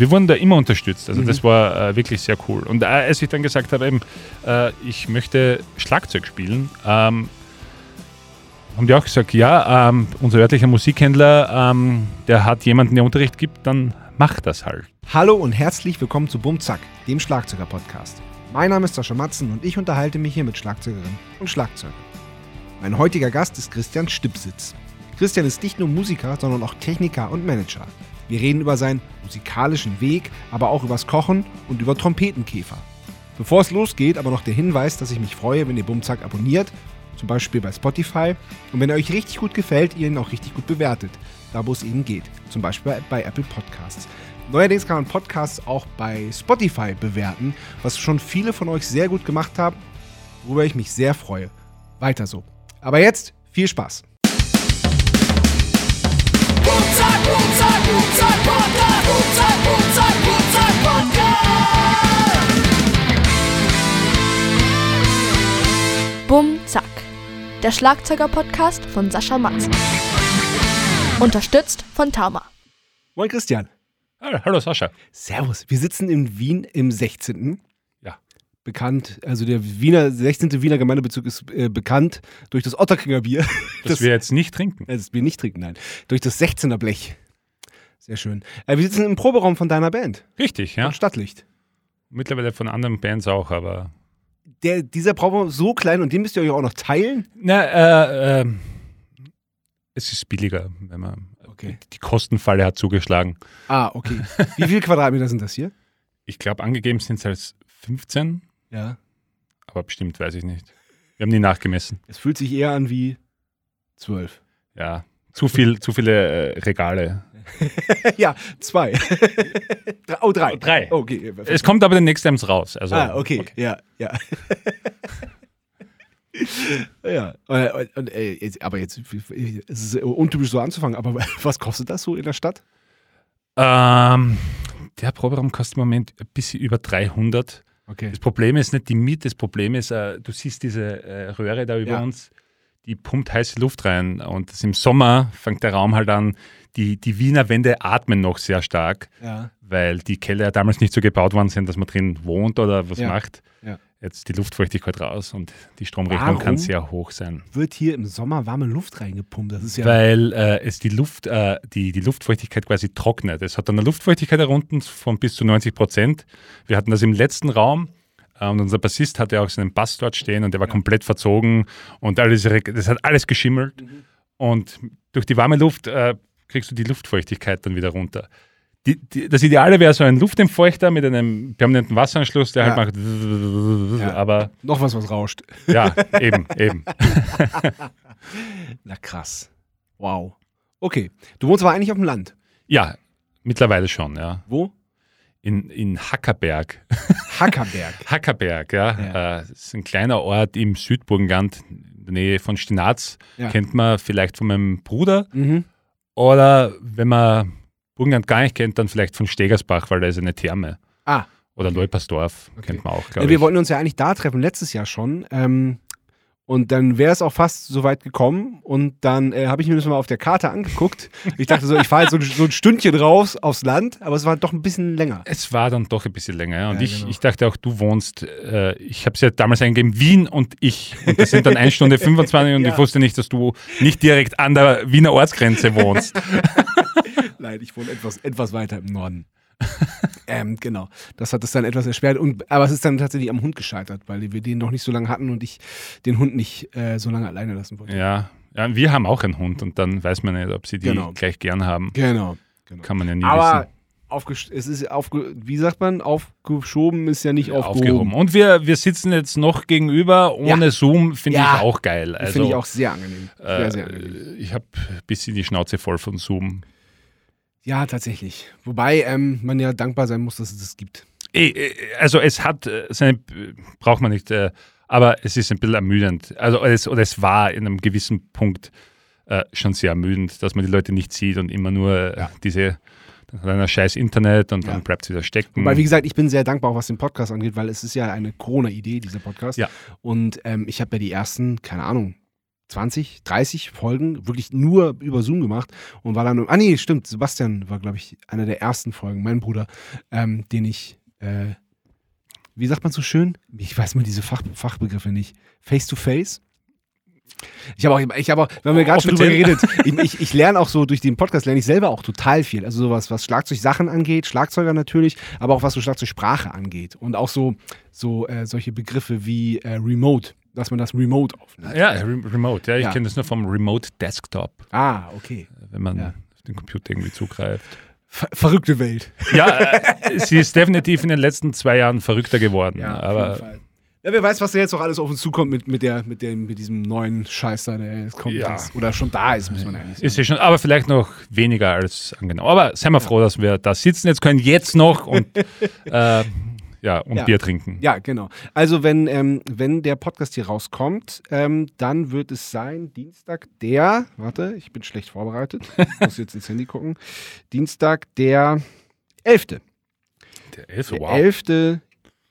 wir wurden da immer unterstützt. Also mhm. das war äh, wirklich sehr cool. Und äh, als ich dann gesagt habe, eben, äh, ich möchte Schlagzeug spielen, ähm, haben die auch gesagt, ja, ähm, unser örtlicher Musikhändler, ähm, der hat jemanden, der Unterricht gibt, dann macht das halt. Hallo und herzlich willkommen zu Bumzack, dem Schlagzeuger-Podcast. Mein Name ist Sascha Matzen und ich unterhalte mich hier mit Schlagzeugerinnen und Schlagzeugern. Mein heutiger Gast ist Christian Stipsitz. Christian ist nicht nur Musiker, sondern auch Techniker und Manager. Wir reden über seinen musikalischen Weg, aber auch übers Kochen und über Trompetenkäfer. Bevor es losgeht, aber noch der Hinweis, dass ich mich freue, wenn ihr Bumzack abonniert, zum Beispiel bei Spotify, und wenn er euch richtig gut gefällt, ihr ihn auch richtig gut bewertet, da wo es eben geht, zum Beispiel bei Apple Podcasts. Neuerdings kann man Podcasts auch bei Spotify bewerten, was schon viele von euch sehr gut gemacht haben, worüber ich mich sehr freue. Weiter so. Aber jetzt viel Spaß. Bum Zack. Der Schlagzeuger-Podcast von Sascha Matz. Unterstützt von Tama. Moin Christian. Hallo Sascha. Servus. Wir sitzen in Wien im 16. Bekannt, also der Wiener, 16. Wiener Gemeindebezirk ist äh, bekannt durch das Otterkringer Bier. Das, das wir jetzt nicht trinken. Das wir nicht trinken, nein. Durch das 16er Blech. Sehr schön. Äh, wir sitzen im Proberaum von deiner Band. Richtig, ja. Von Stadtlicht. Mittlerweile von anderen Bands auch, aber. Der, dieser Proberaum ist so klein und den müsst ihr euch auch noch teilen? Na, äh, äh, es ist billiger, wenn man. Okay. Die Kostenfalle hat zugeschlagen. Ah, okay. Wie viele Quadratmeter sind das hier? Ich glaube, angegeben sind es als 15. Ja. Aber bestimmt weiß ich nicht. Wir haben nie nachgemessen. Es fühlt sich eher an wie 12. Ja, zu, viel, zu viele äh, Regale. ja, zwei. oh, drei. Drei. Okay. Es kommt aber den Times raus. Also, ah, okay. okay. Ja, ja. ja, und, und, äh, aber jetzt es ist untypisch so anzufangen, aber was kostet das so in der Stadt? Ähm, der Proberaum kostet im Moment ein bisschen über 300. Okay. Das Problem ist nicht die Miete, das Problem ist, äh, du siehst diese äh, Röhre da über ja. uns, die pumpt heiße Luft rein und im Sommer fängt der Raum halt an, die, die Wiener Wände atmen noch sehr stark, ja. weil die Keller ja damals nicht so gebaut worden sind, dass man drin wohnt oder was ja. macht. Jetzt die Luftfeuchtigkeit raus und die Stromrechnung Warum kann sehr hoch sein. Wird hier im Sommer warme Luft reingepumpt? Das ist ja weil äh, es die Luft, äh, die, die Luftfeuchtigkeit quasi trocknet. Es hat eine Luftfeuchtigkeit herunter von bis zu 90 Prozent. Wir hatten das im letzten Raum. Äh, und unser Bassist hatte auch seinen Bass dort stehen und der war ja. komplett verzogen und alles, das hat alles geschimmelt. Mhm. Und durch die warme Luft äh, kriegst du die Luftfeuchtigkeit dann wieder runter. Die, die, das Ideale wäre so ein Luftentfeuchter mit einem permanenten Wasseranschluss, der halt ja. halt macht, ja. aber. Noch was, was rauscht. Ja, eben, eben. Na krass. Wow. Okay. Du wohnst aber eigentlich auf dem Land. Ja, mittlerweile schon, ja. Wo? In, in Hackerberg. Hackerberg. Hackerberg, ja. ja. Äh, das ist ein kleiner Ort im Südburgenland, in der Nähe von Stinaz. Ja. Kennt man vielleicht von meinem Bruder. Mhm. Oder wenn man Burgenland gar nicht kennt, dann vielleicht von Stegersbach, weil da ist eine Therme. Ah. Oder Leupersdorf, okay. kennt man auch, glaube ja, Wir wollten uns ja eigentlich da treffen, letztes Jahr schon. Ähm, und dann wäre es auch fast so weit gekommen. Und dann äh, habe ich mir das mal auf der Karte angeguckt. Ich dachte so, ich fahre jetzt so, so, ein Stündchen raus aufs Land, aber es war doch ein bisschen länger. Es war dann doch ein bisschen länger. Ja. Und ja, ich, genau. ich dachte auch, du wohnst, äh, ich habe es ja damals eingegeben, Wien und ich. Und das sind dann 1 Stunde 25 und ja. ich wusste nicht, dass du nicht direkt an der Wiener Ortsgrenze wohnst. Nein, ich wohne etwas, etwas weiter im Norden. ähm, genau. Das hat es dann etwas erschwert. Und, aber es ist dann tatsächlich am Hund gescheitert, weil wir den noch nicht so lange hatten und ich den Hund nicht äh, so lange alleine lassen wollte. Ja. ja, wir haben auch einen Hund und dann weiß man nicht, ob sie die genau. gleich gern haben. Genau. genau. Kann man ja nie aber wissen. Es ist aufge wie sagt man, aufgeschoben ist ja nicht aufgehoben. aufgehoben. Und wir, wir sitzen jetzt noch gegenüber ohne ja. Zoom, finde ja. ich auch geil. Also, finde ich auch sehr angenehm. Sehr, äh, sehr angenehm. Ich habe ein bisschen die Schnauze voll von Zoom. Ja, tatsächlich. Wobei ähm, man ja dankbar sein muss, dass es das gibt. Also es hat äh, seine, braucht man nicht, äh, aber es ist ein bisschen ermüdend. Also es, oder es war in einem gewissen Punkt äh, schon sehr ermüdend, dass man die Leute nicht sieht und immer nur ja. diese dann hat scheiß Internet und ja. dann bleibt es wieder stecken. Weil, wie gesagt, ich bin sehr dankbar, was den Podcast angeht, weil es ist ja eine Corona-Idee, dieser Podcast. Ja. Und ähm, ich habe ja die ersten, keine Ahnung, 20, 30 Folgen wirklich nur über Zoom gemacht und war dann, ah nee, stimmt, Sebastian war, glaube ich, einer der ersten Folgen, mein Bruder, ähm, den ich, äh, wie sagt man so schön? Ich weiß mal diese Fach, Fachbegriffe nicht. Face to face? Ich habe auch, ich habe auch, wir haben ja gerade schon drüber geredet. Ich, ich, ich, lerne auch so durch den Podcast lerne ich selber auch total viel. Also sowas, was Schlagzeugsachen angeht, Schlagzeuger natürlich, aber auch was so Schlagzeugsprache angeht und auch so, so äh, solche Begriffe wie äh, Remote, dass man das Remote aufnimmt. Ja, Remote. Ja, ich ja. kenne das nur vom Remote Desktop. Ah, okay. Wenn man ja. auf den Computer irgendwie zugreift. Ver verrückte Welt. Ja, äh, sie ist definitiv in den letzten zwei Jeden verrückter geworden. Ja, aber ja, wer weiß, was da jetzt noch alles auf uns zukommt mit, mit, der, mit, dem, mit diesem neuen Scheiß da, der jetzt kommt. Ja. Ist, oder schon da ist, muss man eigentlich sagen. Ist ja schon, aber vielleicht noch weniger als angenommen. Aber seien wir froh, dass wir da sitzen jetzt können, jetzt noch und, äh, ja, und ja. Bier trinken. Ja, genau. Also, wenn, ähm, wenn der Podcast hier rauskommt, ähm, dann wird es sein, Dienstag, der, warte, ich bin schlecht vorbereitet, ich muss jetzt ins Handy gucken. Dienstag, der 11. Der 11. Der wow. 11.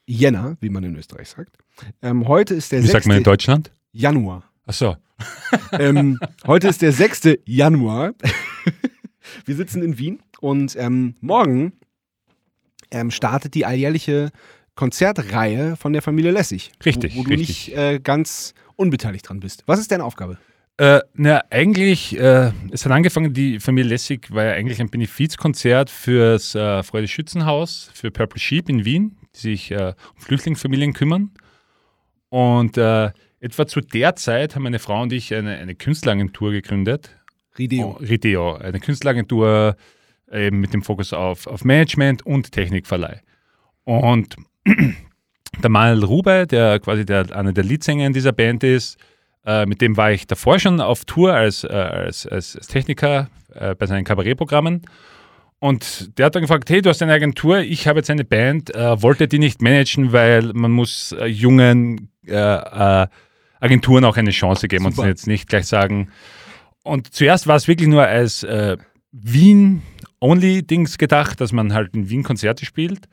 Jänner, wie man in Österreich sagt. Ähm, heute ist der Wie 6. sagt man in Deutschland? Januar. Ach so. ähm, heute ist der 6. Januar. Wir sitzen in Wien und ähm, morgen ähm, startet die alljährliche Konzertreihe von der Familie Lessig. Richtig. Wo, wo du richtig. nicht äh, ganz unbeteiligt dran bist. Was ist deine Aufgabe? Äh, na, eigentlich, äh, es hat angefangen, die Familie Lessig war ja eigentlich ein Benefizkonzert fürs äh, Freude Schützenhaus, für Purple Sheep in Wien die sich äh, um Flüchtlingsfamilien kümmern. Und äh, etwa zu der Zeit haben meine Frau und ich eine, eine Künstleragentur gegründet. Rideo. Oh, Rideo, eine Künstleragentur eben mit dem Fokus auf, auf Management und Technikverleih. Und der Manuel Rube, der quasi der, einer der Leadsänger in dieser Band ist, äh, mit dem war ich davor schon auf Tour als, äh, als, als, Techniker äh, bei seinen Kabarettprogrammen. Und der hat dann gefragt, hey, du hast eine Agentur, ich habe jetzt eine Band, äh, wollte die nicht managen, weil man muss äh, jungen äh, Agenturen auch eine Chance geben Super. und jetzt nicht gleich sagen. Und zuerst war es wirklich nur als äh, Wien-Only-Dings gedacht, dass man halt in Wien Konzerte spielt.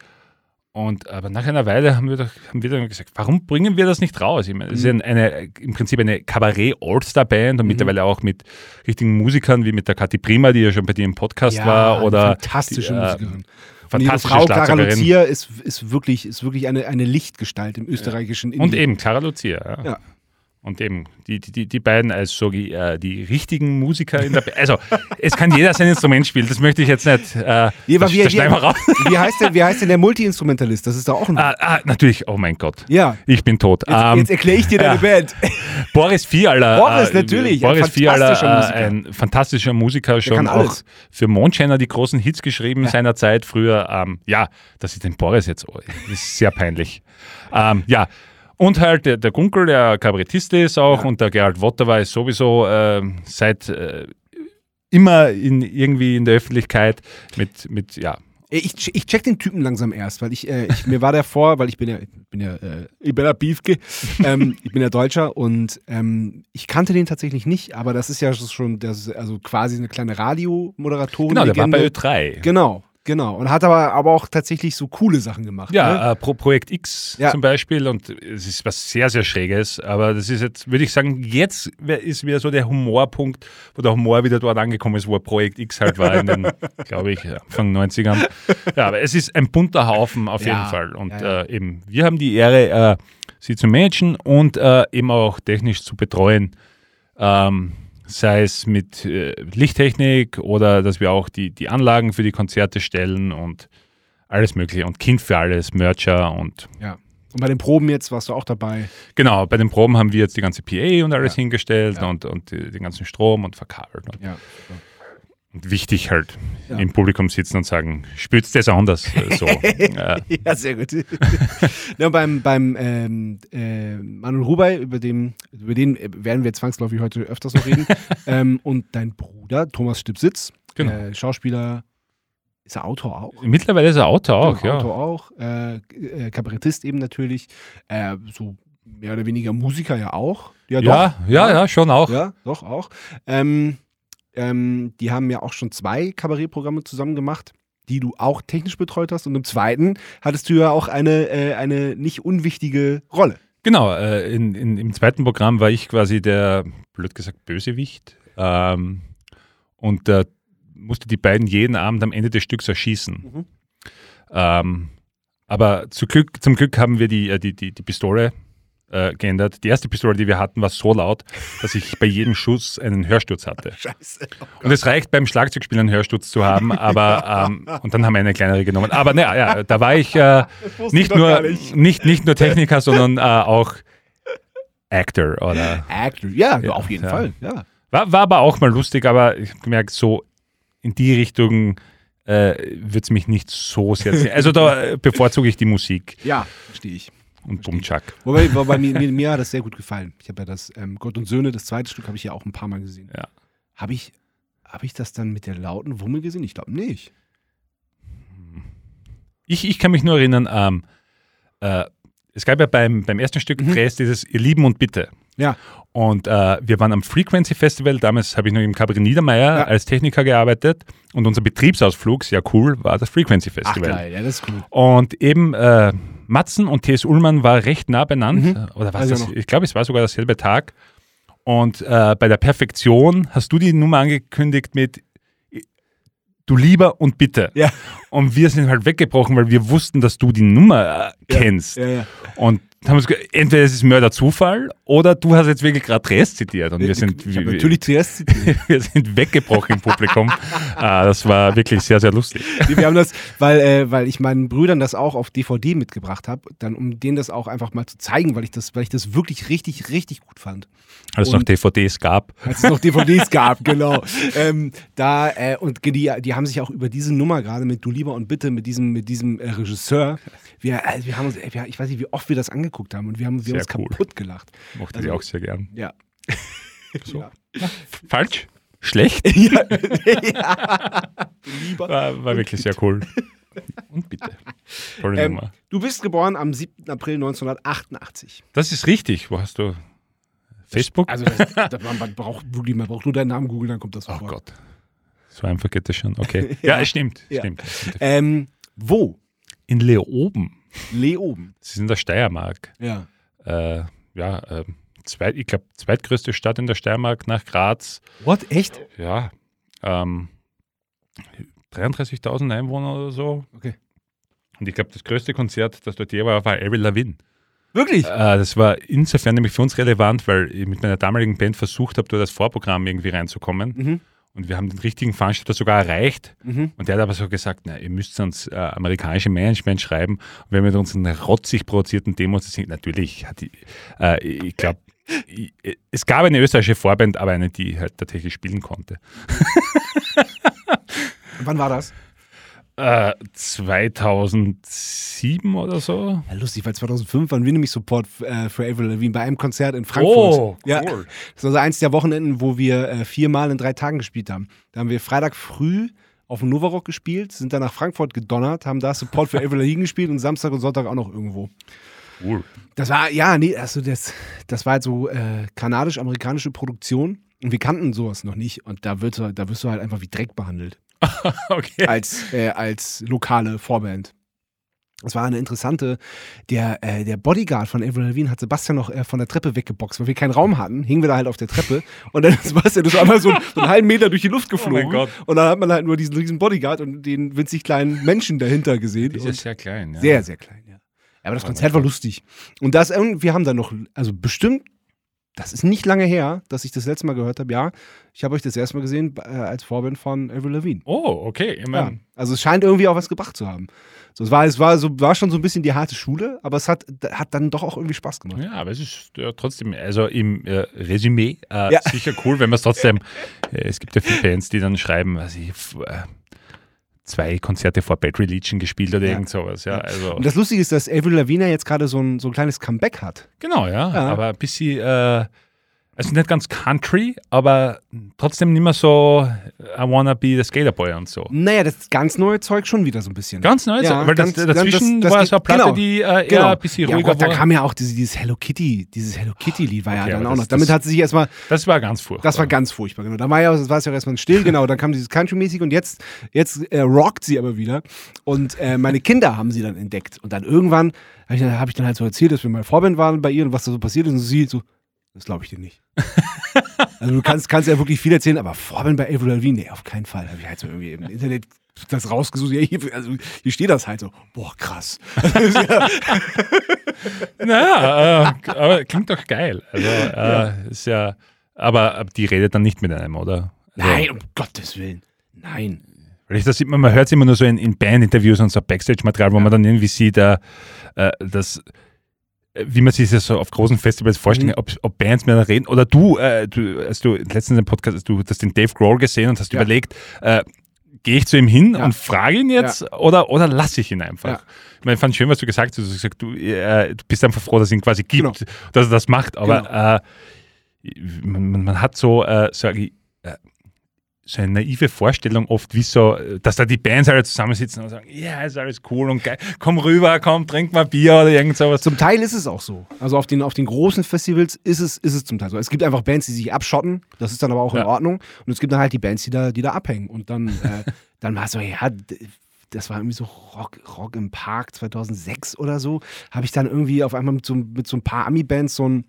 Und aber nach einer Weile haben wir, doch, haben wir dann gesagt, warum bringen wir das nicht raus? Ich meine, es mhm. ist eine, im Prinzip eine Kabarett-All-Star-Band und mhm. mittlerweile auch mit richtigen Musikern wie mit der Kathi Prima, die ja schon bei dir im Podcast ja, war. Oder fantastische die, äh, Musikerin. Fantastische Frau Clara Lucia ist, ist wirklich, ist wirklich eine, eine Lichtgestalt im österreichischen ja. Und eben Clara Lucia. Ja. ja. Und eben die, die, die beiden als so die, äh, die richtigen Musiker in der Band. Also, es kann jeder sein Instrument spielen, das möchte ich jetzt nicht. Äh, nee, das, wie, das wie, wie, heißt denn, wie heißt denn der Multi-Instrumentalist? Das ist doch auch ein. Ah, ah, natürlich, oh mein Gott. Ja. Ich bin tot. Jetzt, ähm, jetzt erkläre ich dir deine ja. Band. Boris Vierler. Boris, äh, natürlich. Boris ein Vierler, äh, ein fantastischer Musiker, schon auch für Mondscheiner die großen Hits geschrieben ja. seiner Zeit früher. Ähm, ja, dass ich den Boris jetzt, oh, ist sehr peinlich. ähm, ja. Und halt der, der Gunkel, der Kabarettist ist auch, ja. und der Gerald Wotterwey ist sowieso äh, seit äh, immer in, irgendwie in der Öffentlichkeit mit, mit ja. Ich, ich check den Typen langsam erst, weil ich, äh, ich mir war der vor, weil ich bin ja, bin ja, äh, ich bin ja Beefke, ähm, ich bin ja Deutscher und ähm, ich kannte den tatsächlich nicht, aber das ist ja schon, das ist also quasi eine kleine Radiomoderatorin. Genau, der war bei Ö3. Genau, Genau, und hat aber, aber auch tatsächlich so coole Sachen gemacht. Ja, ne? äh, Pro Projekt X ja. zum Beispiel und es ist was sehr, sehr Schräges, aber das ist jetzt, würde ich sagen, jetzt ist wieder so der Humorpunkt, wo der Humor wieder dort angekommen ist, wo Projekt X halt war in den, glaube ich, Anfang 90ern. Ja, aber es ist ein bunter Haufen auf ja. jeden Fall und ja, äh, eben, wir haben die Ehre, äh, sie zu managen und äh, eben auch technisch zu betreuen. Ähm, sei es mit äh, Lichttechnik oder dass wir auch die, die Anlagen für die Konzerte stellen und alles Mögliche und Kind für alles, Mercher und. Ja. Und bei den Proben jetzt warst du auch dabei? Genau, bei den Proben haben wir jetzt die ganze PA und alles ja. hingestellt ja. und, und den ganzen Strom und verkabelt. Und ja wichtig halt ja. im Publikum sitzen und sagen, spürst das anders? So. ja. ja. sehr gut. ja, beim beim ähm, äh, Manuel Rubey, über, dem, über den werden wir zwangsläufig heute öfters noch reden. ähm, und dein Bruder, Thomas Stipsitz, genau. äh, Schauspieler, ist er Autor auch? Mittlerweile ist er Autor auch, ja. Autor auch, äh, äh, Kabarettist eben natürlich, äh, so mehr oder weniger Musiker ja auch. Ja, ja, doch. ja, ja, schon auch. Ja, doch auch. Ähm, ähm, die haben ja auch schon zwei Kabarettprogramme zusammen gemacht, die du auch technisch betreut hast. Und im zweiten hattest du ja auch eine, äh, eine nicht unwichtige Rolle. Genau, äh, in, in, im zweiten Programm war ich quasi der, blöd gesagt, Bösewicht ähm, und äh, musste die beiden jeden Abend am Ende des Stücks erschießen. Mhm. Ähm, aber zu Glück, zum Glück haben wir die, äh, die, die, die Pistole äh, geändert. Die erste Pistole, die wir hatten, war so laut, dass ich bei jedem Schuss einen Hörsturz hatte. Scheiße. Oh und es reicht beim Schlagzeugspielen einen Hörsturz zu haben, aber ähm, und dann haben wir eine kleinere genommen. Aber naja, ja, da war ich äh, nicht, nur, nicht. nicht. Nicht, nur Techniker, sondern äh, auch Actor oder. Actor, ja, ja auf jeden ja. Fall. Ja. War, war aber auch mal lustig, aber ich gemerkt, so in die Richtung äh, wird es mich nicht so sehr. Also da bevorzuge ich die Musik. Ja, verstehe ich und Bumchak. Wobei, wobei mir, mir, mir, hat das sehr gut gefallen. Ich habe ja das ähm, Gott und Söhne, das zweite Stück, habe ich ja auch ein paar Mal gesehen. Ja. Habe ich, hab ich das dann mit der lauten Wummel gesehen? Ich glaube nicht. Ich, ich kann mich nur erinnern, ähm, äh, es gab ja beim, beim ersten Stück mhm. Drehs dieses Ihr Lieben und Bitte. Ja. Und äh, wir waren am Frequency Festival, damals habe ich noch im Cabaret Niedermeyer ja. als Techniker gearbeitet und unser Betriebsausflug, sehr cool, war das Frequency Festival. Ach geil, ja, das ist cool. Und eben äh, Matzen und T.S. Ullmann war recht nah benannt. Mhm. Oder was also das? Ich glaube, es war sogar derselbe Tag. Und äh, bei der Perfektion hast du die Nummer angekündigt mit Du lieber und bitte. Ja. Und wir sind halt weggebrochen, weil wir wussten, dass du die Nummer äh, kennst. Ja, ja, und haben wir entweder es ist Mörder Zufall oder du hast jetzt wirklich gerade Triest zitiert. Und wir sind, ich, ich natürlich Triest zitiert. wir sind weggebrochen im Publikum. ah, das war wirklich sehr, sehr lustig. Wir haben das, weil, äh, weil ich meinen Brüdern das auch auf DVD mitgebracht habe, dann um denen das auch einfach mal zu zeigen, weil ich das, weil ich das wirklich richtig, richtig gut fand. Als es noch DVDs gab. Als es noch DVDs gab, genau. Ähm, da, äh, und die, die haben sich auch über diese Nummer gerade mit Du lieber und bitte, mit diesem, mit diesem äh, Regisseur, wir, äh, wir haben uns, äh, ich weiß nicht, wie oft wir das angeguckt haben und wir haben wir uns cool. kaputt gelacht. Mochte also, ich auch sehr gern. Ja. So. ja. Falsch? Schlecht? ja. ja. Lieber. War, war wirklich sehr cool. Und bitte. Tolle ähm, Nummer. Du bist geboren am 7. April 1988. Das ist richtig. Wo hast du Facebook? Also das, das, man, braucht, man braucht nur deinen Namen googeln, dann kommt das sofort. Oh Gott. So einfach geht das schon. Okay. ja, ja es stimmt. Ja. stimmt. Ähm, wo? In Leoben. Leoben. Sie sind in der Steiermark. Ja. Äh, ja, äh, zweit, ich glaube, zweitgrößte Stadt in der Steiermark nach Graz. What? Echt? Ja. Ähm, 33.000 Einwohner oder so. Okay. Und ich glaube, das größte Konzert, das dort je war, war Avril Lavigne. Wirklich? Äh, das war insofern nämlich für uns relevant, weil ich mit meiner damaligen Band versucht habe, dort das Vorprogramm irgendwie reinzukommen. Mhm. Und wir haben den richtigen Veranstalter sogar erreicht. Mhm. Und der hat aber so gesagt, na, ihr müsst uns äh, amerikanische Management schreiben. Und wir haben mit unseren rotzig produzierten Demos gesehen. Natürlich, die, äh, ich glaube, es gab eine österreichische Vorband, aber eine, die halt tatsächlich spielen konnte. wann war das? 2007 äh, oder so. Ja, lustig, weil 2005 waren wir nämlich Support äh, für Avril Lavigne bei einem Konzert in Frankfurt. Oh, ja, cool. Das war so eins der Wochenenden, wo wir äh, viermal in drei Tagen gespielt haben. Da haben wir Freitag früh auf dem Novarock gespielt, sind dann nach Frankfurt gedonnert, haben da Support für Avril Lavigne gespielt und Samstag und Sonntag auch noch irgendwo. Cool. Das war, ja, nee, also das, das war halt so kanadisch-amerikanische Produktion und wir kannten sowas noch nicht und da, wird, da wirst du halt einfach wie Dreck behandelt. okay. als, äh, als lokale Vorband. Es war eine interessante, der, äh, der Bodyguard von Avril Lavigne hat Sebastian noch äh, von der Treppe weggeboxt, weil wir keinen Raum hatten, hingen wir da halt auf der Treppe und dann ist Sebastian ist einmal so, so einen halben Meter durch die Luft oh geflogen oh und dann hat man halt nur diesen riesen Bodyguard und den winzig kleinen Menschen dahinter gesehen. Die ist sehr klein, ja. Sehr, sehr klein, ja. Aber das Konzert war lustig. Und das, wir haben dann noch, also bestimmt das ist nicht lange her, dass ich das letzte Mal gehört habe. Ja, ich habe euch das erste Mal gesehen äh, als Vorband von Avril Lavigne. Oh, okay. Ja, also es scheint irgendwie auch was gebracht zu haben. So, es war, es war, so, war schon so ein bisschen die harte Schule, aber es hat, hat dann doch auch irgendwie Spaß gemacht. Ja, aber es ist ja, trotzdem, also im äh, Resümee äh, ja. sicher cool, wenn man es trotzdem, äh, es gibt ja viele Bands, die dann schreiben, also ich, äh, zwei Konzerte vor Bad Religion gespielt oder ja. irgend sowas. Ja, also. Und das Lustige ist, dass Avril Lavigne jetzt gerade so ein, so ein kleines Comeback hat. Genau, ja. ja. Aber bis sie, äh, also nicht ganz Country, aber trotzdem nicht mehr so I wanna be the Skaterboy und so. Naja, das ganz neue Zeug schon wieder so ein bisschen. Ganz neu, ja, weil das, ganz, dazwischen das, das, war so eine Platte, genau, die äh, eher genau. ein bisschen ruhiger ja, Gott, war. Da kam ja auch diese, dieses Hello Kitty, dieses Hello Kitty-Lied war okay, ja dann auch noch. Damit hat sie sich erstmal. Das war ganz furchtbar. Das war ganz furchtbar, genau. Da war ja, das war es ja erstmal still, genau. Dann kam dieses Country-mäßig und jetzt, jetzt äh, rockt sie aber wieder. Und äh, meine Kinder haben sie dann entdeckt. Und dann irgendwann habe ich, hab ich dann halt so erzählt, dass wir mal Vorband waren bei ihr und was da so passiert ist. Und sie so, das glaube ich dir nicht. also du kannst, kannst ja wirklich viel erzählen, aber Vorband bei Avril Lavigne, nee, auf keinen Fall. Habe ich halt so irgendwie im Internet das rausgesucht. Ja, hier, also hier steht das halt so. Boah, krass. naja, äh, aber klingt doch geil. Also, äh, ja. ist ja, aber die redet dann nicht mit einem, oder? Also, Nein, um Gottes Willen. Nein. Weil ich das sieht man, man hört es immer nur so in, in Band-Interviews und so Backstage-Material, wo ja. man dann irgendwie sieht, äh, äh das wie man sich das so auf großen Festivals vorstellt, mhm. ob, ob, Bands mehr reden. Oder du, äh, du, als du letztens im Podcast, du hast den Dave Grohl gesehen und hast ja. überlegt, äh, gehe ich zu ihm hin ja. und frage ihn jetzt ja. oder, oder lasse ich ihn einfach? Ja. Ich meine, ich fand schön, was du gesagt hast. Du hast gesagt, du, äh, du bist einfach froh, dass es ihn quasi gibt, genau. dass er das macht. Aber genau. äh, man, man, hat so, äh, sage ich, so eine naive Vorstellung oft, wie so, dass da die Bands alle zusammensitzen und sagen, ja, ist alles cool und geil, komm rüber, komm, trink mal Bier oder irgend sowas. Zum Teil ist es auch so. Also auf den, auf den großen Festivals ist es, ist es zum Teil so. Es gibt einfach Bands, die sich abschotten, das ist dann aber auch in Ordnung. Und es gibt dann halt die Bands, die da, die da abhängen. Und dann, äh, dann war es so, ja, das war irgendwie so Rock, Rock im Park 2006 oder so, habe ich dann irgendwie auf einmal mit so, mit so ein paar Ami-Bands so ein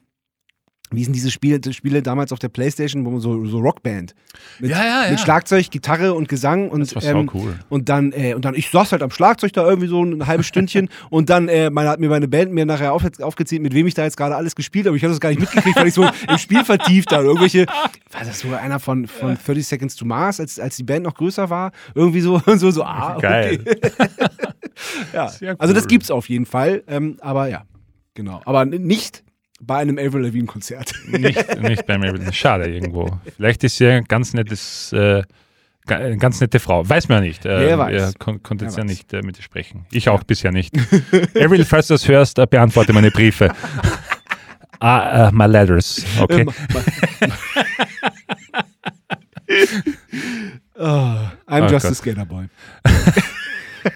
wie sind diese Spiele, Spiele damals auf der Playstation, wo man so, so Rockband mit, ja, ja, ja. mit Schlagzeug, Gitarre und Gesang und, das war ähm, cool. und dann äh, und dann ich saß halt am Schlagzeug da irgendwie so ein halbes Stündchen und dann äh, meine, hat mir meine Band mir nachher auf, aufgezählt, mit wem ich da jetzt gerade alles gespielt habe. Ich habe das gar nicht mitgekriegt, weil ich so im Spiel vertieft da irgendwelche war das sogar einer von, von 30 Seconds to Mars, als, als die Band noch größer war, irgendwie so so so ah, okay. Geil. ja. Cool. Also das gibt's auf jeden Fall, ähm, aber ja, genau, aber nicht bei einem Avril Lavigne-Konzert. Nicht, nicht beim Avril Lavigne. Schade irgendwo. Vielleicht ist sie ein ganz nettes, äh, eine ganz nette Frau. Weiß man ja nicht. Äh, Wer weiß. Er kon konnte jetzt ja nicht äh, mit ihr sprechen. Ich ja. auch bisher nicht. Avril, falls du das hörst, äh, beantworte meine Briefe. ah, uh, my letters. Okay. oh, I'm oh just Gott. a skater boy.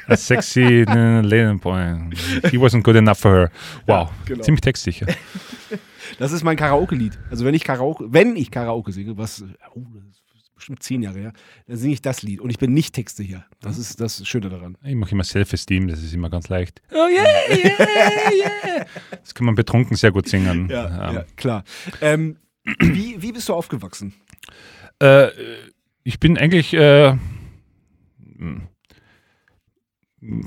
A sexy lady boy. He wasn't good enough for her. Wow, ja, genau. ziemlich textsicher. Das ist mein Karaoke-Lied. Also wenn ich Karaoke, wenn ich Karaoke singe, was oh, bestimmt zehn Jahre her, dann singe ich das Lied und ich bin nicht Texte hier. Das ist das Schöne daran. Ich mache immer Self-Esteem, das ist immer ganz leicht. Oh yeah, yeah, yeah. Das kann man betrunken sehr gut singen. Ja, ähm. ja klar. Ähm, wie, wie bist du aufgewachsen? Äh, ich bin eigentlich äh,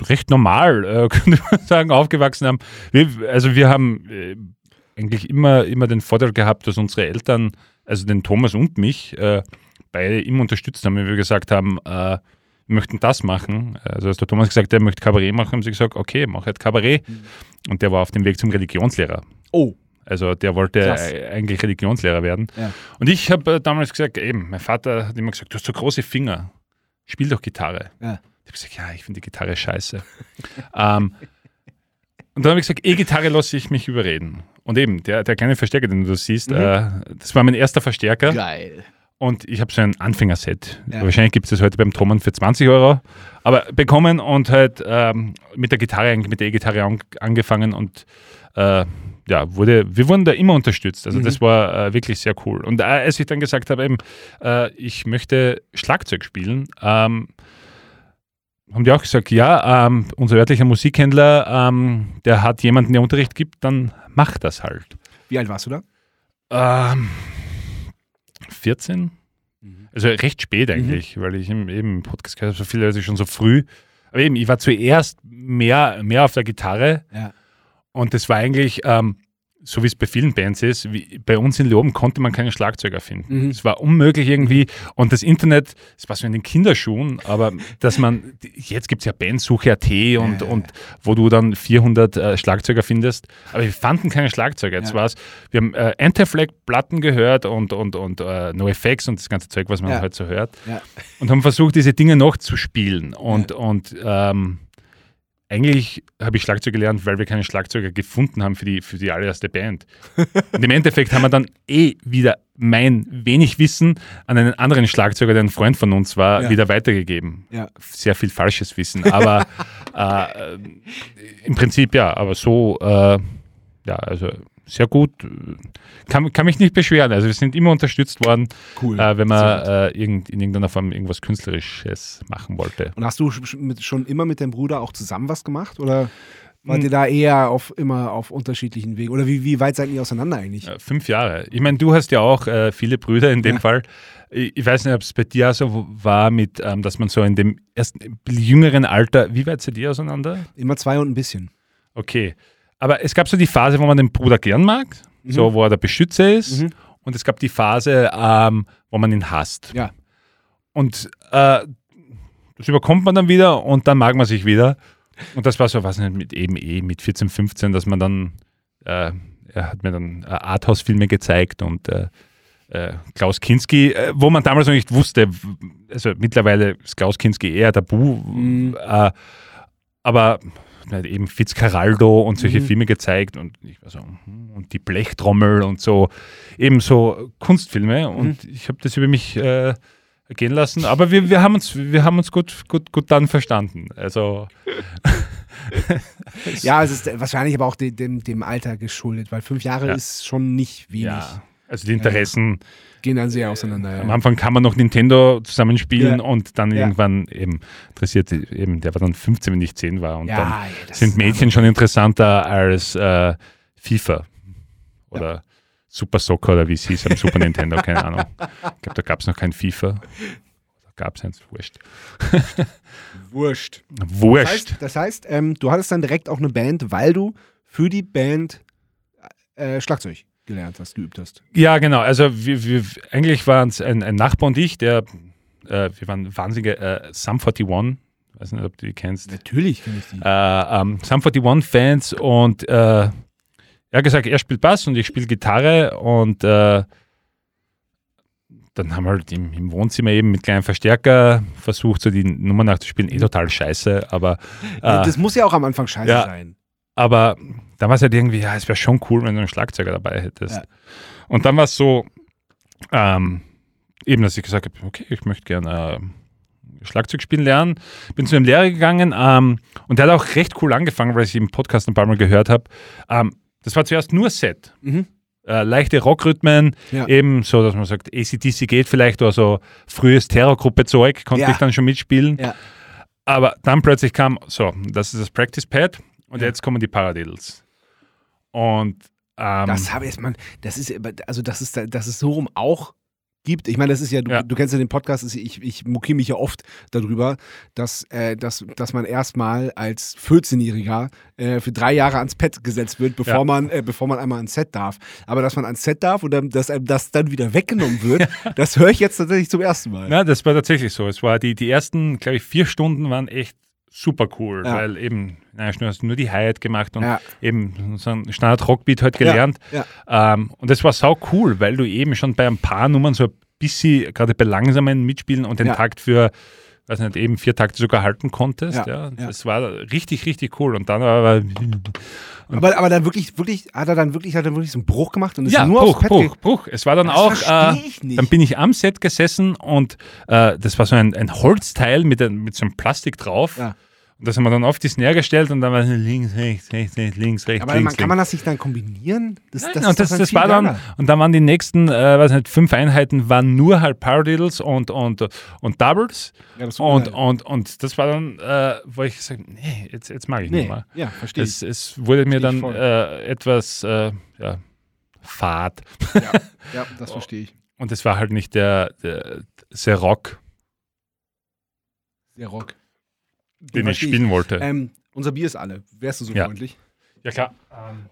recht normal, äh, könnte man sagen, aufgewachsen haben. Wir, also wir haben äh, eigentlich immer, immer den Vorteil gehabt, dass unsere Eltern, also den Thomas und mich, äh, beide immer unterstützt haben, wenn wir gesagt haben, äh, wir möchten das machen. Also als der Thomas gesagt, er möchte Kabarett machen, haben sie gesagt, okay, mach halt Kabarett. Mhm. Und der war auf dem Weg zum Religionslehrer. Oh. Also der wollte Krass. eigentlich Religionslehrer werden. Ja. Und ich habe äh, damals gesagt, eben, mein Vater hat immer gesagt, du hast so große Finger, spiel doch Gitarre. Ja. Ich habe gesagt, ja, ich finde die Gitarre scheiße. ähm, und dann habe ich gesagt, E-Gitarre lasse ich mich überreden. Und eben, der, der kleine Verstärker, den du siehst, mhm. äh, das war mein erster Verstärker. Geil. Und ich habe so ein Anfängerset. Ja. Wahrscheinlich gibt es das heute beim Thomann für 20 Euro. Aber bekommen und halt ähm, mit der Gitarre, mit der E-Gitarre an, angefangen und äh, ja, wurde, wir wurden da immer unterstützt. Also mhm. das war äh, wirklich sehr cool. Und äh, als ich dann gesagt habe, eben, äh, ich möchte Schlagzeug spielen, ähm, haben die auch gesagt, ja, ähm, unser örtlicher Musikhändler, ähm, der hat jemanden, der Unterricht gibt, dann mach das halt. Wie alt warst du da? Ähm, 14. Mhm. Also recht spät eigentlich, mhm. weil ich eben im Podcast gehört habe, so viele Leute schon so früh. Aber eben, ich war zuerst mehr, mehr auf der Gitarre. Ja. Und das war eigentlich, ähm, so wie es bei vielen Bands ist, wie, bei uns in Leoben konnte man keinen Schlagzeuger finden. Mhm. Es war unmöglich irgendwie. Und das Internet, es war so in den Kinderschuhen, aber dass man, jetzt gibt es ja Bandsuche.at und, ja, und wo du dann 400 äh, Schlagzeuger findest. Aber wir fanden keine Schlagzeuger. Jetzt ja. war es, wir haben äh, Anti-Flag-Platten gehört und, und, und uh, NoFX und das ganze Zeug, was man ja. halt so hört. Und haben versucht, diese Dinge noch zu spielen. Und, und ähm, eigentlich habe ich Schlagzeug gelernt, weil wir keinen Schlagzeuger gefunden haben für die, für die allererste Band. Und im Endeffekt haben wir dann eh wieder mein wenig Wissen an einen anderen Schlagzeuger, der ein Freund von uns war, ja. wieder weitergegeben. Ja. Sehr viel falsches Wissen. Aber äh, im Prinzip ja, aber so, äh, ja, also sehr gut. Kann, kann mich nicht beschweren. Also wir sind immer unterstützt worden, cool. äh, wenn man äh, irgend, in irgendeiner Form irgendwas Künstlerisches machen wollte. Und hast du schon immer mit deinem Bruder auch zusammen was gemacht? Oder wart ihr hm. da eher auf, immer auf unterschiedlichen Wegen? Oder wie, wie weit seid ihr auseinander eigentlich? Äh, fünf Jahre. Ich meine, du hast ja auch äh, viele Brüder in dem ja. Fall. Ich, ich, weiß nicht, ob es bei dir so war, mit, ähm, dass man so in dem ersten jüngeren Alter, wie weit seid ihr auseinander? Immer zwei und ein bisschen. Okay. Aber es gab so die Phase, wo man den Bruder gern mag, mhm. so wo er der Beschützer ist. Mhm. Und es gab die Phase, ähm, wo man ihn hasst. Ja. Und äh, das überkommt man dann wieder und dann mag man sich wieder. Und das war so, was nicht, mit eben eh, mit 14, 15, dass man dann, äh, er hat mir dann äh, Arthouse-Filme gezeigt und äh, äh Klaus Kinski, äh, wo man damals noch nicht wusste, also mittlerweile ist Klaus Kinski eher tabu, mhm. Äh, aber eben Fitzcarraldo und solche mhm. Filme gezeigt und ich war so, hm, und die Blechtrommel und so, eben so Kunstfilme und mhm. ich habe das über mich äh, gehen lassen, aber wir, wir haben uns, wir haben uns gut, gut, gut dann verstanden. Also ja, es ist wahrscheinlich aber auch dem, dem Alter geschuldet, weil fünf Jahre ja. ist schon nicht wenig. Ja, also die Interessen gehen dann sehr auseinander. Ja. Am Anfang kann man noch Nintendo zusammenspielen ja. und dann ja. irgendwann eben interessiert, eben, der war dann 15, wenn ich 10 war. Und dann sind Mädchen schon interessanter als äh, FIFA oder Super Soccer oder wie es hieß am Super Nintendo, keine Ahnung. Ich glaube, da gab es noch kein FIFA. Gab es eins, wurscht. wurscht. Wurscht. Das heißt, das heißt ähm, du hattest dann direkt auch eine Band, weil du für die Band äh, Schlagzeug gelernt hast, geübt hast. Ja, genau. Also wir, wir eigentlich waren es ein, ein, Nachbar und ich, der, äh, wir waren wahnsinnige äh, Sum 41, weiß nicht, ob du die kennst. Natürlich kenne ich die. Äh, ähm, Sum 41 Fans und äh, er hat gesagt, er spielt Bass und ich spiele Gitarre und äh, dann haben wir halt im, im, Wohnzimmer eben mit kleinem Verstärker versucht, so die Nummer nachzuspielen. Eh total scheiße, aber. Ja, das muss ja auch am Anfang scheiße ja, sein. Aber da war es halt irgendwie, ja, es wäre schon cool, wenn du einen Schlagzeuger dabei hättest. Ja. Und dann war es so, ähm, eben, dass ich gesagt habe, okay, ich möchte gerne äh, Schlagzeug spielen lernen. Bin zu einem Lehrer gegangen ähm, und der hat auch recht cool angefangen, weil ich im Podcast ein paar Mal gehört habe. Ähm, das war zuerst nur Set. Mhm. Äh, leichte Rockrhythmen, ja. eben so, dass man sagt, ACDC geht vielleicht oder so frühes Terrorgruppe-Zeug, konnte ja. ich dann schon mitspielen. Ja. Aber dann plötzlich kam, so, das ist das Practice Pad und jetzt kommen die Paradiddles. Und ähm, das habe ich, man, das ist, also das ist, das ist so rum auch gibt. Ich meine, das ist ja, du, ja. du kennst ja den Podcast, ich, ich mokiere mich ja oft darüber, dass, äh, dass, dass man erstmal als 14-Jähriger äh, für drei Jahre ans Pad gesetzt wird, bevor, ja. man, äh, bevor man einmal ans Set darf. Aber dass man ans Set darf und dann, dass einem das dann wieder weggenommen wird, das höre ich jetzt tatsächlich zum ersten Mal. Ja, das war tatsächlich so. Es war die, die ersten, glaube ich, vier Stunden waren echt super cool, ja. weil eben, naja, du hast nur die Hi-Hat gemacht und ja. eben so ein Standard Rockbeat halt gelernt. Ja. Ähm, und das war sau cool, weil du eben schon bei ein paar Nummern so ein bisschen, gerade bei langsamen Mitspielen und den Takt für, weiß nicht, eben vier Takte sogar halten konntest. Ja, Das war richtig, richtig cool. Und dann aber. aber, aber dann wirklich, wirklich, hat er dann wirklich, hat er wirklich so einen Bruch gemacht und ist ja, nur Bruch, Bruch, Bruch. Es war dann das auch, äh, dann bin ich am Set gesessen und äh, das war so ein, ein Holzteil mit, mit so einem Plastik drauf. Ja. Und das haben wir dann auf die Snare gestellt und dann war es links, rechts, rechts, rechts, links, rechts. Aber links, man, kann man das nicht dann kombinieren? Das, Nein, das, und das, das war dann, und dann waren die nächsten, äh, weiß nicht, fünf Einheiten waren nur halt Paradiddles und, und, und Doubles. Ja, das und, und, und das war dann, äh, wo ich gesagt habe, nee, jetzt, jetzt mag ich nee. nicht mehr. Ja, verstehe. Es, es wurde mir dann äh, etwas, äh, ja, fad. Ja, ja das verstehe ich. Und es war halt nicht der, der sehr Rock. Sehr Rock den ich spielen wollte. Ähm, unser Bier ist alle. Wärst du so ja. freundlich? Ja, klar. Ähm.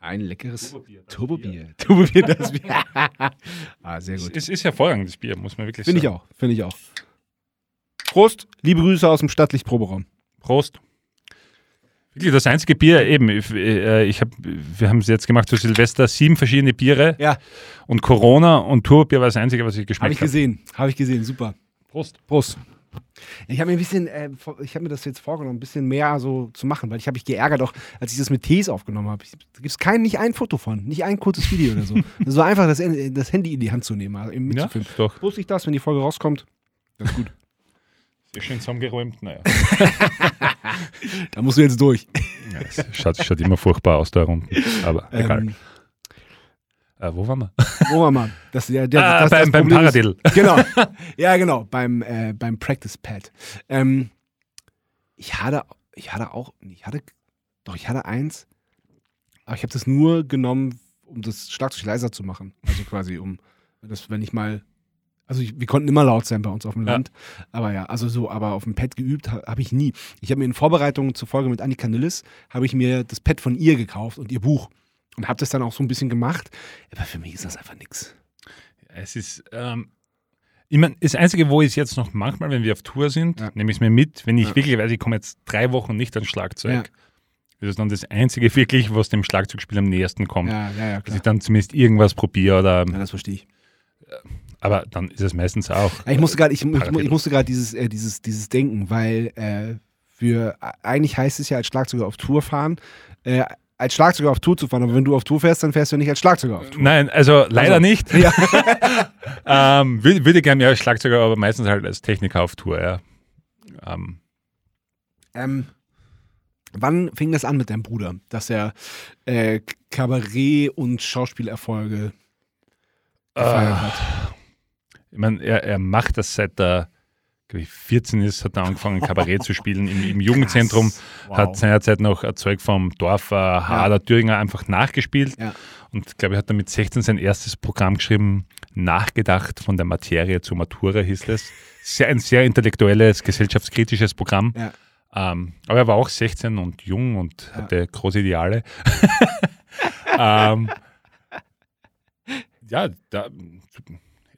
Ein leckeres Turbobier. Turbobier, das Bier. ah, sehr gut. Es ist hervorragendes Bier, muss man wirklich Find sagen. Finde ich auch, finde ich auch. Prost, liebe Grüße aus dem Stadtlicht-Proberaum. Prost. Wirklich das einzige Bier, eben, ich, äh, ich hab, wir haben es jetzt gemacht zu Silvester, sieben verschiedene Biere. Ja. Und Corona und Turbier war das einzige, was ich geschmeckt habe. Habe ich gesehen, habe ich gesehen, super. Prost. Prost. Ich habe mir ein bisschen, äh, ich habe mir das jetzt vorgenommen, ein bisschen mehr so zu machen, weil ich habe mich geärgert, auch als ich das mit Tees aufgenommen habe. Da gibt es kein, nicht ein Foto von, nicht ein kurzes Video oder so. so einfach das, das, Handy in die Hand zu nehmen, also Ja, doch. Wusste ich das, wenn die Folge rauskommt? Das ist gut. Schön zusammengeräumt, naja. da musst du jetzt durch. Ja, es schaut, schaut immer furchtbar aus da unten, aber egal. Ähm, äh, wo waren wir? Wo waren wir? Das, der, der, ah, das, beim, das beim Paradill. Genau. Ja, genau. Beim, äh, beim Practice Pad. Ähm, ich hatte, ich hatte auch, ich hatte, doch, ich hatte eins, aber ich habe das nur genommen, um das Schlagzeug leiser zu machen. Also quasi, um das, wenn ich mal also ich, wir konnten immer laut sein bei uns auf dem Land. Ja. Aber ja, also so, aber auf dem Pad geübt habe hab ich nie. Ich habe mir in Vorbereitung zur Folge mit Annika Nilles, habe ich mir das Pad von ihr gekauft und ihr Buch. Und habe das dann auch so ein bisschen gemacht. Aber für mich ist das einfach nichts. Es ist, ähm, ich meine, das Einzige, wo ich es jetzt noch manchmal, wenn wir auf Tour sind, ja. nehme ich es mir mit, wenn ich ja. wirklich weiß, ich komme jetzt drei Wochen nicht ans Schlagzeug. Das ist dann das Einzige wirklich, was dem Schlagzeugspiel am nächsten kommt. Ja, ja, ja, Dass ich dann zumindest irgendwas probiere oder. Ja, das verstehe ich. Aber dann ist es meistens auch. Ich musste gerade, ich, ich, ich, musste gerade dieses, äh, dieses, dieses denken, weil äh, für eigentlich heißt es ja als Schlagzeuger auf Tour fahren, äh, als Schlagzeuger auf Tour zu fahren, aber wenn du auf Tour fährst, dann fährst du nicht als Schlagzeuger auf Tour. Nein, also leider also, nicht. Ja. ähm, würde, würde gerne ja als Schlagzeuger, aber meistens halt als Techniker auf Tour, ja. Ähm. Ähm, wann fing das an mit deinem Bruder, dass er äh, Kabarett und Schauspielerfolge gefeiert uh, hat? Ich meine, er, er macht das seit er ich, 14 ist, hat er angefangen, Kabarett zu spielen im, im Jugendzentrum, wow. hat seinerzeit noch ein Zeug vom Dorfer Hader ja. Thüringer einfach nachgespielt ja. und glaube ich, hat er mit 16 sein erstes Programm geschrieben, Nachgedacht von der Materie zur Matura hieß es. Sehr, ein sehr intellektuelles, gesellschaftskritisches Programm. Ja. Ähm, aber er war auch 16 und jung und hatte große Ideale. ähm, ja, da,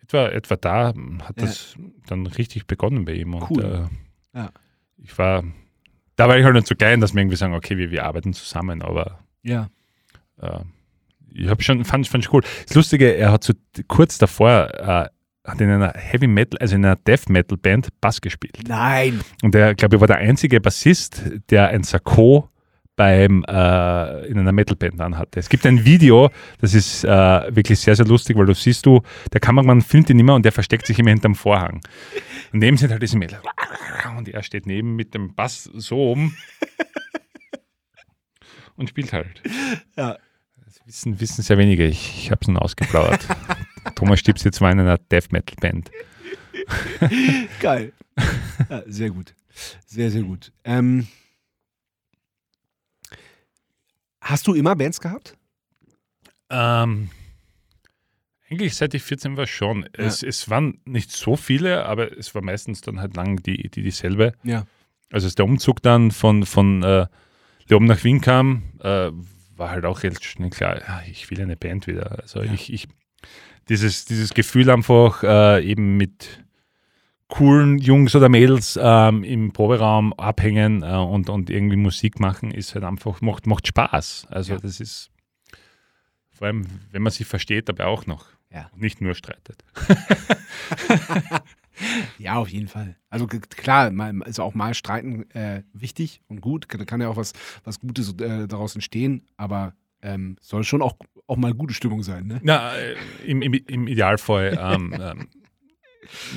etwa, etwa da hat das ja. dann richtig begonnen bei ihm. Und cool. äh, ja. ich war, da war ich halt nicht so klein, dass wir irgendwie sagen, okay, wir, wir arbeiten zusammen, aber ja. Äh, ich habe schon, fand, fand ich cool. Das Lustige, er hat so kurz davor äh, hat in einer Heavy Metal, also in einer Death Metal Band Bass gespielt. Nein. Und er, glaube ich, war der einzige Bassist, der ein Sakko beim, äh, in einer Metalband anhatte. Es gibt ein Video, das ist äh, wirklich sehr, sehr lustig, weil du siehst du, der Kameramann filmt ihn immer und der versteckt sich immer hinterm Vorhang. Und neben sind halt diese Mädels. Und er steht neben mit dem Bass so oben und spielt halt. Ja. Das wissen, wissen sehr wenige. Ich, ich habe es nun ausgeplaudert. Thomas Stips war in einer Death Metal Band. Geil. Ja, sehr gut. Sehr, sehr gut. Ähm, Hast du immer Bands gehabt? Ähm, eigentlich seit ich 14 war schon. Ja. Es, es waren nicht so viele, aber es war meistens dann halt lang die, die dieselbe. Ja. Also als der Umzug dann von, von äh, Leoben nach Wien kam, äh, war halt auch relativ schnell klar, ja, ich will eine Band wieder. Also ja. ich, ich, dieses, dieses Gefühl einfach äh, eben mit coolen Jungs oder Mädels ähm, im Proberaum abhängen äh, und, und irgendwie Musik machen, ist halt einfach, macht, macht Spaß. Also ja. das ist vor allem, wenn man sich versteht, dabei auch noch. Ja. Nicht nur streitet. ja, auf jeden Fall. Also klar, also auch mal streiten äh, wichtig und gut. Da kann ja auch was, was Gutes äh, daraus entstehen, aber ähm, soll schon auch, auch mal gute Stimmung sein. Ne? Na, äh, im, im, im Idealfall ähm, ähm,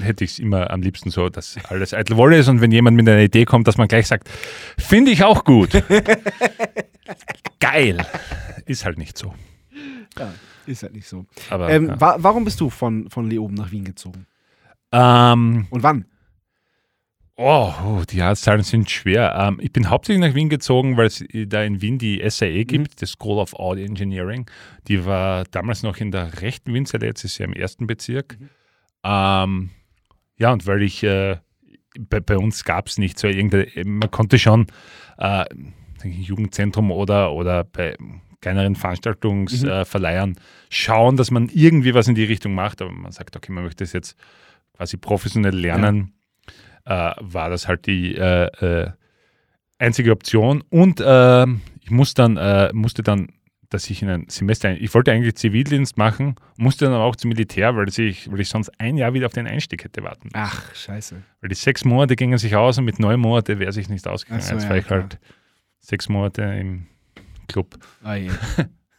hätte ich es immer am liebsten so, dass alles eitel Wolle ist und wenn jemand mit einer Idee kommt, dass man gleich sagt, finde ich auch gut. Geil. Ist halt nicht so. Ja, ist halt nicht so. Aber, ähm, ja. wa warum bist du von, von Leoben nach Wien gezogen? Ähm, und wann? Oh, oh, die Jahreszahlen sind schwer. Ähm, ich bin hauptsächlich nach Wien gezogen, weil es da in Wien die SAE gibt, mhm. die School of Audio Engineering. Die war damals noch in der rechten Winzerle, jetzt ist sie im ersten Bezirk. Mhm. Ähm, ja, und weil ich, äh, bei, bei, uns gab es nicht so irgendeine, man konnte schon äh, Jugendzentrum oder, oder bei kleineren Veranstaltungsverleihern mhm. äh, schauen, dass man irgendwie was in die Richtung macht, aber man sagt, okay, man möchte es jetzt quasi professionell lernen, ja. äh, war das halt die äh, äh einzige Option. Und äh, ich muss dann, musste dann dass ich in ein Semester, ich wollte eigentlich Zivildienst machen, musste dann aber auch zum Militär, weil ich, weil ich sonst ein Jahr wieder auf den Einstieg hätte warten. Ach, scheiße. Weil die sechs Monate gingen sich aus und mit neun Monaten wäre sich nicht ausgegangen. So, Jetzt ja, war ich klar. halt sechs Monate im Club. Oh je.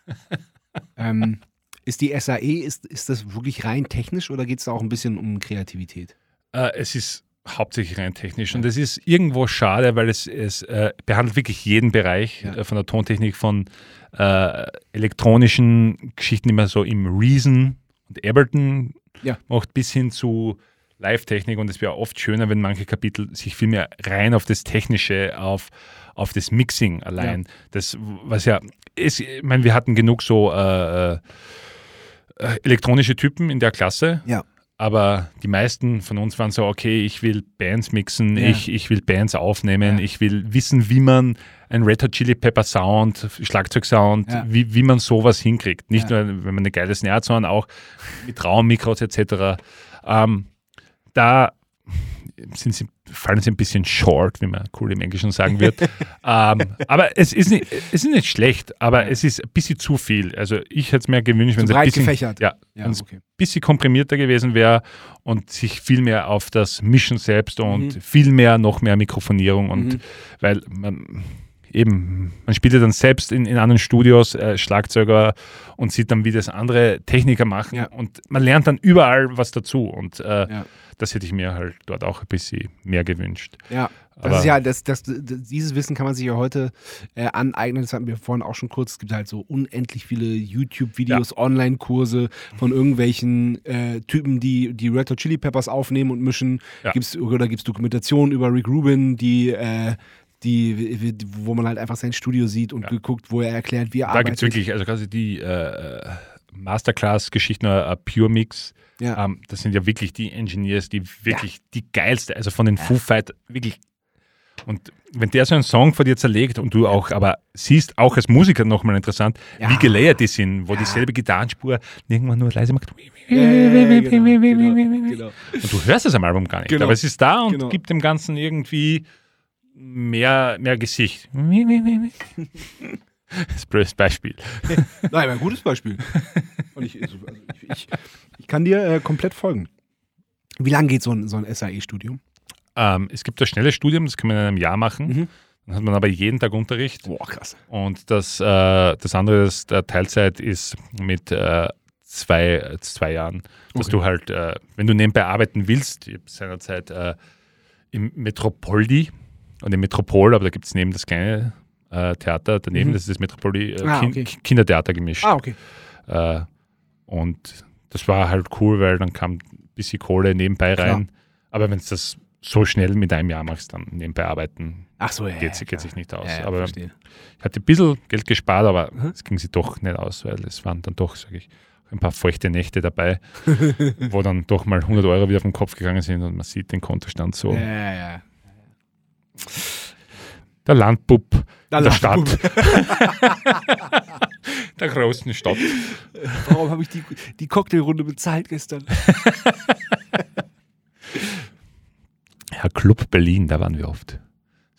ähm, ist die SAE, ist, ist das wirklich rein technisch oder geht es da auch ein bisschen um Kreativität? Äh, es ist hauptsächlich rein technisch. Und es ist irgendwo schade, weil es, es äh, behandelt wirklich jeden Bereich ja. äh, von der Tontechnik, von äh, elektronischen Geschichten, man so im Reason und Ableton ja. macht, bis hin zu Live-Technik. Und es wäre oft schöner, wenn manche Kapitel sich viel mehr rein auf das Technische, auf, auf das Mixing allein. Ja. Das, was ja ist, ich meine, wir hatten genug so äh, äh, äh elektronische Typen in der Klasse. Ja. Aber die meisten von uns waren so, okay, ich will Bands mixen, ja. ich, ich will Bands aufnehmen, ja. ich will wissen, wie man ein Red Hot Chili Pepper Sound, Schlagzeugsound, ja. wie, wie man sowas hinkriegt. Nicht nur, wenn man eine geile Snare, sondern auch mit Raummikros etc. Ähm, da sind sie, fallen sie ein bisschen short, wie man cool im Englischen sagen wird. ähm, aber es ist, nicht, es ist nicht schlecht, aber es ist ein bisschen zu viel. Also ich hätte es mir gewünscht, wenn es ein bisschen, gefächert. Ja, ja okay. ein bisschen komprimierter gewesen wäre und sich viel mehr auf das Mischen selbst und mhm. viel mehr, noch mehr Mikrofonierung und mhm. weil man eben, man spielt ja dann selbst in, in anderen Studios äh, Schlagzeuger und sieht dann, wie das andere Techniker machen ja. und man lernt dann überall was dazu und äh, ja das hätte ich mir halt dort auch ein bisschen mehr gewünscht. Ja, das Aber ist ja, das, das, dieses Wissen kann man sich ja heute äh, aneignen. Das hatten wir vorhin auch schon kurz. Es gibt halt so unendlich viele YouTube-Videos, ja. Online-Kurse von irgendwelchen äh, Typen, die die Red Hot Chili Peppers aufnehmen und mischen. Ja. Gibt's, oder gibt es Dokumentationen über Rick Rubin, die äh, die, wo man halt einfach sein Studio sieht und ja. geguckt, wo er erklärt, wie er da arbeitet. Da gibt es wirklich, also quasi die äh, Masterclass-Geschichten, uh, Pure Mix, ja. Ähm, das sind ja wirklich die Engineers, die wirklich ja. die geilste, also von den. Foo Fighters, wirklich. Und wenn der so einen Song vor dir zerlegt und du auch, aber siehst auch als Musiker nochmal interessant, wie gelayert die sind, wo dieselbe Gitarrenspur irgendwann nur leise macht. Genau, genau. Und du hörst es am Album gar nicht, genau. aber es ist da und genau. gibt dem Ganzen irgendwie mehr, mehr Gesicht. Das Beispiel. Nein, ein gutes Beispiel. Und ich, also ich, ich, ich kann dir äh, komplett folgen. Wie lange geht so ein, so ein SAE-Studium? Ähm, es gibt das schnelle Studium, das kann man in einem Jahr machen. Mhm. Dann hat man aber jeden Tag Unterricht. Boah, krass. Und das, äh, das andere, ist, der Teilzeit ist mit äh, zwei, zwei Jahren. Dass okay. du halt, äh, wenn du nebenbei arbeiten willst, ich habe seinerzeit äh, im Metropoldi und im Metropol, aber da gibt es neben das kleine äh, Theater daneben, mhm. das ist das Metropoli äh, ah, okay. Kindertheater gemischt. Ah, okay. Äh, und das war halt cool, weil dann kam ein bisschen Kohle nebenbei rein. Klar. Aber wenn es das so schnell mit einem Jahr machst, dann nebenbei arbeiten, Ach so, ja, geht, ja, geht sich nicht aus. Ja, aber verstehe. ich hatte ein bisschen Geld gespart, aber mhm. es ging sich doch nicht aus, weil es waren dann doch, sage ich, ein paar feuchte Nächte dabei, wo dann doch mal 100 Euro wieder den Kopf gegangen sind und man sieht den Kontostand so. Ja, ja. Der Landbub der, der Stadt. der großen Stadt. Warum habe ich die, die Cocktailrunde bezahlt gestern? ja, Club Berlin, da waren wir oft.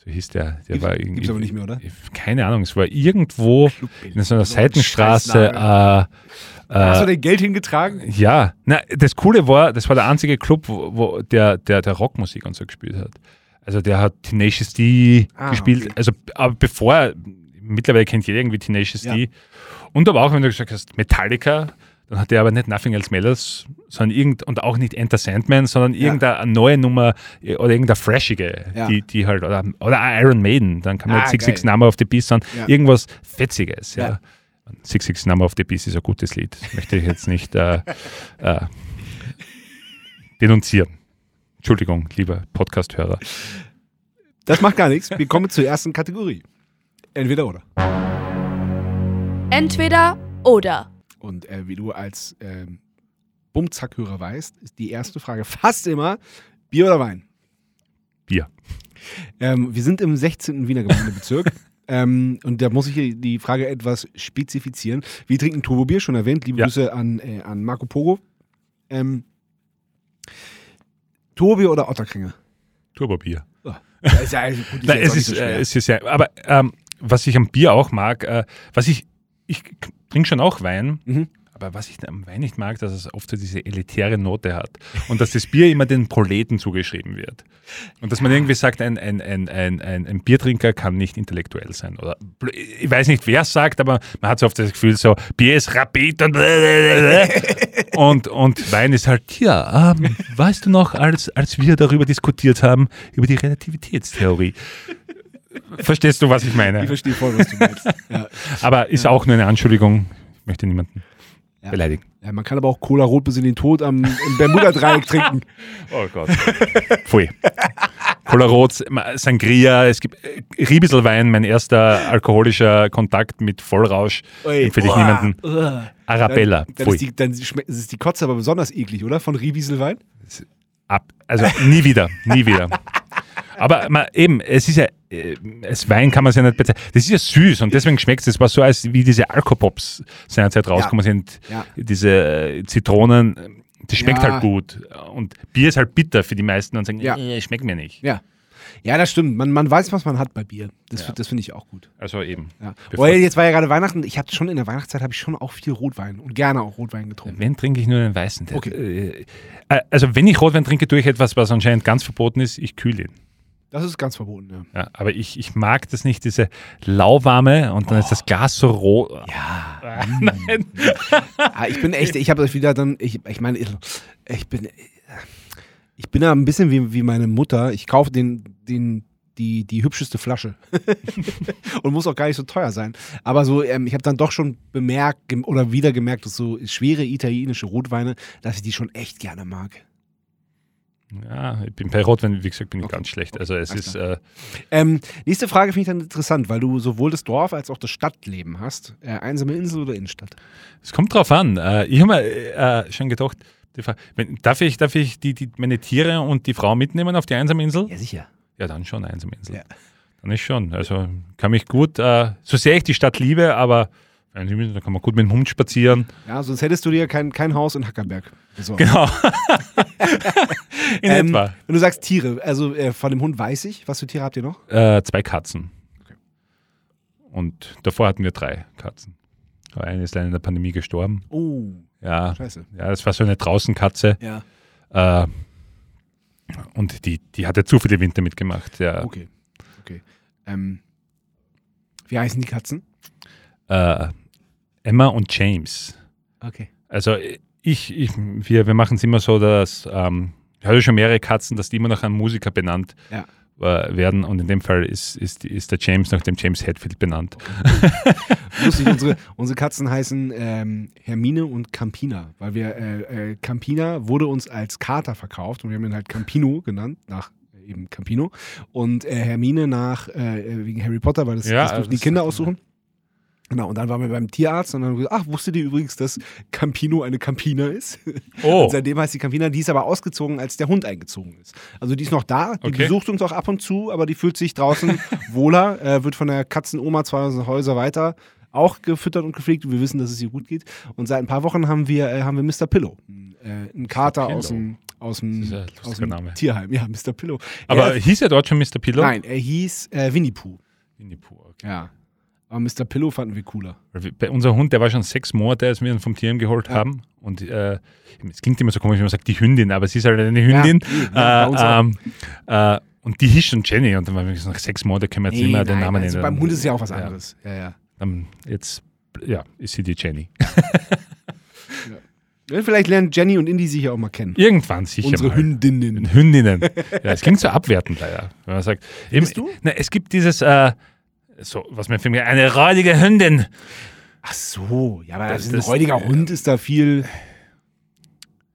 So hieß der. der gibt's, war irgendwie, gibt's aber nicht mehr, oder? Keine Ahnung, es war irgendwo in so einer Seitenstraße. Äh, Hast du denn Geld hingetragen? Ja, na, das Coole war, das war der einzige Club, wo, wo der, der, der Rockmusik und so gespielt hat. Also der hat Tenacious D ah, gespielt. Okay. Also aber bevor, mittlerweile kennt jeder irgendwie Tenacious ja. D. Und aber auch, wenn du gesagt hast, Metallica, dann hat er aber nicht Nothing Else Matters, sondern irgend, und auch nicht Enter Sandman, sondern ja. irgendeine neue Nummer äh, oder irgendeine freshige, ja. die, die halt, oder, oder Iron Maiden, dann kann man ah, Six Six Number of the Beast, sondern ja. irgendwas Fetziges. Ja. Six Six Number of the Beast ist ein gutes Lied. Das möchte ich jetzt nicht äh, äh, denunzieren. Entschuldigung, lieber Podcast-Hörer. Das macht gar nichts. Wir kommen zur ersten Kategorie. Entweder oder. Entweder oder. Und äh, wie du als ähm, Bumzack-Hörer weißt, ist die erste Frage fast immer Bier oder Wein? Bier. Ähm, wir sind im 16. Wiener Gemeindebezirk. ähm, und da muss ich die Frage etwas spezifizieren. Wir trinken Turbobier, schon erwähnt. Liebe ja. Grüße an, äh, an Marco Pogo. Ähm, Turbobier oder Otterkringer? Turbobier. Oh. Ist ja, gut, ist Nein, es, ist, so äh, es ist ja, aber ähm, was ich am Bier auch mag, äh, was ich ich trinke schon auch Wein. Mhm. Aber was ich am Wein nicht mag, dass es oft so diese elitäre Note hat und dass das Bier immer den Proleten zugeschrieben wird. Und dass man irgendwie sagt, ein, ein, ein, ein, ein, ein Biertrinker kann nicht intellektuell sein. Oder ich weiß nicht, wer es sagt, aber man hat so oft das Gefühl, so Bier ist rapid und und, und Wein ist halt, ja, ähm, weißt du noch, als, als wir darüber diskutiert haben, über die Relativitätstheorie. Verstehst du, was ich meine? Ich verstehe voll, was du meinst. Ja. Aber ist ja. auch nur eine Anschuldigung. Ich möchte niemanden ja. beleidigen. Ja, man kann aber auch Cola Rot bis in den Tod am, Bermuda-Dreieck trinken. Oh Gott. Pfui. Cola Rot, Sangria, es gibt äh, Riebiselwein, mein erster alkoholischer Kontakt mit Vollrausch. Empfehle ich niemanden. Arabella. Dann, dann, ist die, dann ist die Kotze aber besonders eklig, oder? Von Riebiselwein? Ab, also nie wieder, nie wieder. Aber man, eben, es ist ja, äh, als Wein kann man es ja nicht bezeichnen. Das ist ja süß und deswegen schmeckt es. Es war so, als wie diese Alkopops seinerzeit rausgekommen ja. sind. Ja. Diese äh, Zitronen, das schmeckt ja. halt gut. Und Bier ist halt bitter für die meisten und sagen, ja. Äh, schmeckt mir nicht. Ja. Ja, das stimmt. Man, man weiß, was man hat bei Bier. Das, ja. das finde ich auch gut. Also eben. Ja. Weil jetzt war ja gerade Weihnachten. Ich habe schon in der Weihnachtszeit habe ich schon auch viel Rotwein und gerne auch Rotwein getrunken. Wenn trinke ich nur den weißen. Okay. Also wenn ich Rotwein trinke, tue ich etwas, was anscheinend ganz verboten ist. Ich kühle ihn. Das ist ganz verboten, ja. ja aber ich, ich mag das nicht, diese lauwarme und dann oh. ist das Glas so rot. Ja. Ah, nein. ah, ich bin echt, ich habe das wieder dann, ich, ich meine, ich bin, ich bin da ein bisschen wie, wie meine Mutter. Ich kaufe den, den, die, die hübscheste Flasche. und muss auch gar nicht so teuer sein. Aber so, ähm, ich habe dann doch schon bemerkt oder wieder gemerkt, dass so schwere italienische Rotweine, dass ich die schon echt gerne mag. Ja, ich bin bei Rotwein, wie gesagt, bin ich okay. ganz schlecht. Also es ist. Äh ähm, nächste Frage finde ich dann interessant, weil du sowohl das Dorf als auch das Stadtleben hast. Äh, einsame Insel oder Innenstadt? Es kommt drauf an. Äh, ich habe mir äh, schon gedacht, Frage, wenn, darf ich, darf ich die, die, meine Tiere und die Frau mitnehmen auf die einsame Insel? Ja, sicher. Ja, dann schon einsame Insel. Ja. Dann ist schon. Also kann mich gut, äh, so sehr ich die Stadt liebe, aber da kann man gut mit dem Hund spazieren. Ja, sonst hättest du dir kein, kein Haus in Hackerberg besorgt. Genau. in ähm, etwa. Wenn du sagst Tiere, also äh, von dem Hund weiß ich. Was für Tiere habt ihr noch? Äh, zwei Katzen. Okay. Und davor hatten wir drei Katzen. Aber eine ist leider in der Pandemie gestorben. Oh. Ja. Scheiße. Ja, das war so eine Draußenkatze. Ja. Äh, und die, die hatte zu viele Winter mitgemacht. Ja. Okay. Okay. Ähm, wie heißen die Katzen? Äh, Emma und James. Okay. Also ich, ich wir, wir machen es immer so, dass ähm, ich hatte schon mehrere Katzen, dass die immer nach einem Musiker benannt ja. äh, werden und in dem Fall ist, ist, ist der James nach dem James Hetfield benannt. Okay. Lustig, unsere, unsere Katzen heißen ähm, Hermine und Campina, weil wir äh, äh, Campina wurde uns als Kater verkauft und wir haben ihn halt Campino genannt, nach eben Campino und äh, Hermine nach äh, wegen Harry Potter, weil das, ja, das dürfen die Kinder aussuchen. Genau, und dann waren wir beim Tierarzt und dann haben wir gesagt, ach, wusstet ihr übrigens, dass Campino eine Campina ist? Oh. Und seitdem heißt die Campina, die ist aber ausgezogen, als der Hund eingezogen ist. Also die ist noch da, die okay. besucht uns auch ab und zu, aber die fühlt sich draußen wohler, äh, wird von der Katzenoma zwei Häuser weiter auch gefüttert und gepflegt wir wissen, dass es ihr gut geht. Und seit ein paar Wochen haben wir, äh, haben wir Mr. Pillow, äh, einen Kater aus dem, aus dem, aus dem Tierheim. Ja, Mr. Pillow. Aber er, hieß er dort schon Mr. Pillow? Nein, er hieß äh, Winnie Pooh. Winnie Pooh, okay. Ja. Aber Mr. Pillow fanden wir cooler. Bei unser Hund, der war schon sechs Monate, als wir ihn vom Tierheim geholt ja. haben. Und äh, es klingt immer so komisch, wenn man sagt, die Hündin, aber sie ist halt eine Hündin. Ja, äh, ähm, äh, und die hieß schon Jenny. Und dann waren wir gesagt, nach sechs Monaten können wir jetzt nicht mehr den Namen also nennen. Beim Hund ist ja auch was anderes. Ja, ja. Dann jetzt, ja, ist sie die Jenny. Ja, vielleicht lernen Jenny und Indy sich ja auch mal kennen. Irgendwann sicher. Unsere mal. Hündinnen. Hündinnen. Ja, es klingt so abwertend leider, wenn man sagt. Eben, du? Na, es gibt dieses, äh, so, was mir für mich, eine räudige Hündin. Ach so, ja, aber das, ein das, räudiger äh, Hund ist da viel.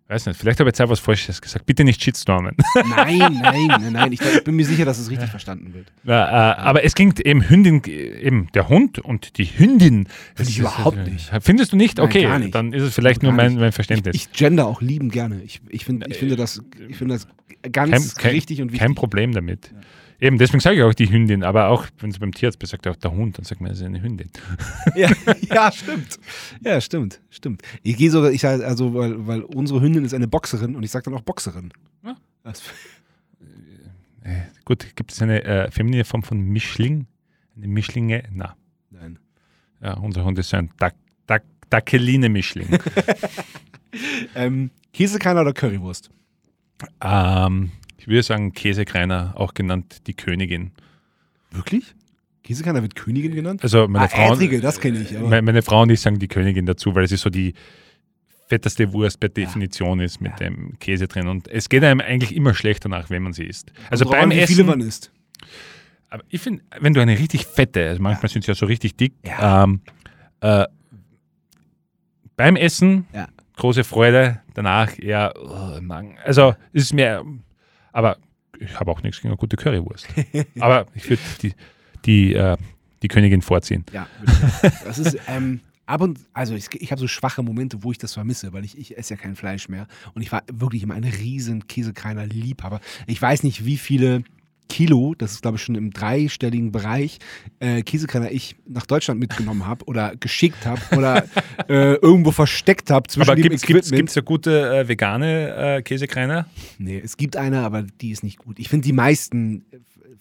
Weiß nicht, vielleicht habe ich jetzt etwas Falsches gesagt. Bitte nicht Shitstormen. Nein, nein, nein, nein. Ich, ich bin mir sicher, dass es richtig verstanden wird. Ja, äh, aber es klingt eben Hündin, eben der Hund und die Hündin. Finde ich überhaupt ist, nicht. Findest du nicht? Okay, nicht. dann ist es vielleicht nur mein, mein Verständnis. Ich, ich, gender auch lieben gerne. Ich, ich, find, ich, finde, das, ich finde das ganz kein, richtig und wichtig. Kein Problem damit. Ja. Eben, deswegen sage ich auch die Hündin, aber auch, wenn sie beim Tierarzt bist, sagt auch der Hund, dann sagt man, es ist eine Hündin. Ja, ja, stimmt. Ja, stimmt, stimmt. Ich gehe sogar, ich sage, also, weil, weil unsere Hündin ist eine Boxerin und ich sage dann auch Boxerin. Ja. Äh, gut, gibt es eine äh, feminine Form von Mischling? Eine Mischlinge? Na. Nein. Ja, unser Hund ist so ein Dackeline-Mischling. ähm, Käsekreiner oder Currywurst? Ähm, würde sagen Käsekreiner, auch genannt die Königin. Wirklich? Käsekreiner wird Königin genannt? Also meine ah, Frau, Erdriegel, das kenne ich. Aber. Meine Frau und ich sagen die Königin dazu, weil sie so die fetteste Wurst per Definition ja. ist mit ja. dem Käse drin. Und es geht einem eigentlich immer schlechter nach, wenn man sie isst. Also und beim wie Essen. Wie viele man isst. Aber ich finde, wenn du eine richtig fette, also manchmal ja. sind sie ja so richtig dick, ähm, äh, beim Essen große Freude, danach eher oh, Magen. Also es ist mehr, aber ich habe auch nichts gegen eine gute Currywurst. aber ich würde die, die, äh, die Königin vorziehen. Ja, das ist ähm, ab und also ich, ich habe so schwache Momente, wo ich das vermisse, weil ich, ich esse ja kein Fleisch mehr und ich war wirklich immer ein riesen Käsekreiner Liebhaber. Ich weiß nicht, wie viele Kilo, das ist glaube ich schon im dreistelligen Bereich, äh, Käsekreiner ich nach Deutschland mitgenommen habe oder geschickt habe oder äh, irgendwo versteckt habe zwischen aber dem gibt's, Equipment. Gibt es ja gute äh, vegane äh, Käsekreiner? Nee, es gibt eine, aber die ist nicht gut. Ich finde die meisten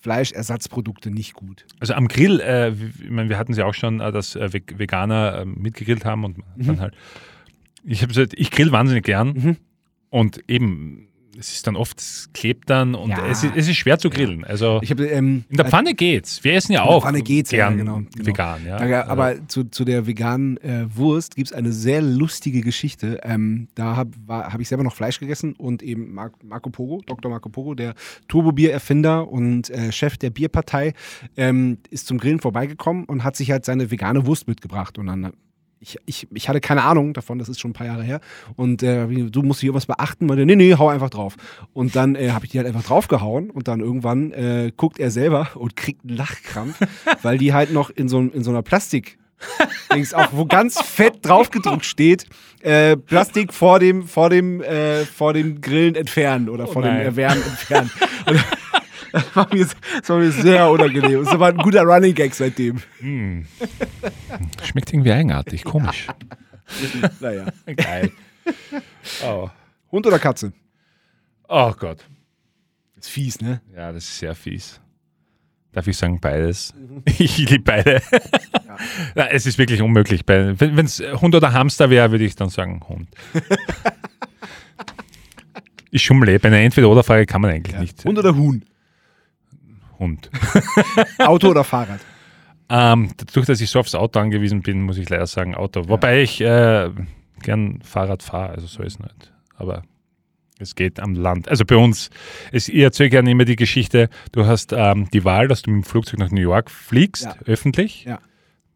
Fleischersatzprodukte nicht gut. Also am Grill, äh, ich meine, wir hatten sie auch schon, äh, dass äh, Veganer äh, mitgegrillt haben und mhm. dann halt. Ich, ich grill wahnsinnig gern mhm. und eben es ist dann oft, es klebt dann und ja. es, ist, es, ist, schwer zu grillen. Also hab, ähm, in der Pfanne geht's. Wir essen ja auch. In der Pfanne geht's, gern ja, genau, genau. vegan. Ja. Da, aber also. zu, zu der veganen äh, Wurst gibt es eine sehr lustige Geschichte. Ähm, da habe hab ich selber noch Fleisch gegessen und eben Marco Pogo, Dr. Marco Pogo, der Turbo-Bier-Erfinder und äh, Chef der Bierpartei, ähm, ist zum Grillen vorbeigekommen und hat sich halt seine vegane Wurst mitgebracht. Und dann ich, ich, ich hatte keine Ahnung davon, das ist schon ein paar Jahre her. Und äh, du musst hier was beachten. Meinte, nee, nee, hau einfach drauf. Und dann äh, habe ich die halt einfach draufgehauen und dann irgendwann äh, guckt er selber und kriegt einen Lachkrampf, weil die halt noch in so, in so einer Plastik. auch, wo ganz fett draufgedruckt steht, äh, Plastik vor dem, vor dem, äh, vor dem Grillen entfernen oder oh vor dem Erwärmen entfernen. Das war, mir, das war mir sehr unangenehm. Das war ein guter Running Gag seitdem. Mm. Schmeckt irgendwie eigenartig, komisch. Ja. naja. Geil. Oh. Hund oder Katze? Oh Gott. Das ist fies, ne? Ja, das ist sehr fies. Darf ich sagen, beides? Mhm. Ich liebe beide. Ja. ja. es ist wirklich unmöglich. Wenn es Hund oder Hamster wäre, würde ich dann sagen Hund. ich schummle. Bei einer Entweder-Oder-Frage kann man eigentlich ja. nicht. Hund oder Huhn? Hund. Auto oder Fahrrad? Ähm, dadurch, dass ich so aufs Auto angewiesen bin, muss ich leider sagen Auto. Wobei ich äh, gern Fahrrad fahre, also so ist es nicht. Aber es geht am Land. Also bei uns, es, ich erzähle gerne immer die Geschichte, du hast ähm, die Wahl, dass du mit dem Flugzeug nach New York fliegst, ja. öffentlich. Ja.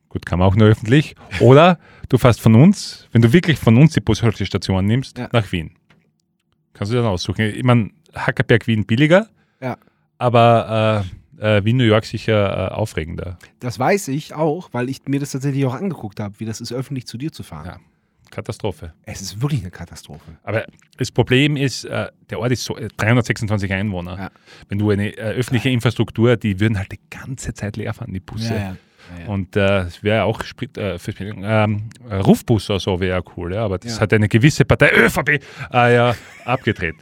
Gut, kann man auch nur öffentlich. Oder du fährst von uns, wenn du wirklich von uns die Bushaltestation nimmst, ja. nach Wien. Kannst du dann aussuchen. Ich meine, Hackerberg Wien billiger. Ja aber äh, äh, wie New York sicher äh, aufregender. Das weiß ich auch, weil ich mir das tatsächlich auch angeguckt habe, wie das ist, öffentlich zu dir zu fahren. Ja. Katastrophe. Es ist wirklich eine Katastrophe. Aber das Problem ist, äh, der Ort ist so 326 äh, Einwohner. Ja. Wenn du eine öffentliche Infrastruktur, die würden halt die ganze Zeit leer fahren, die Busse. Ja, ja. Und es wäre auch Sprit, für, ähm, Rufbus oder so wäre cool, ja, aber das hat eine gewisse Partei ÖVP ja, abgedreht.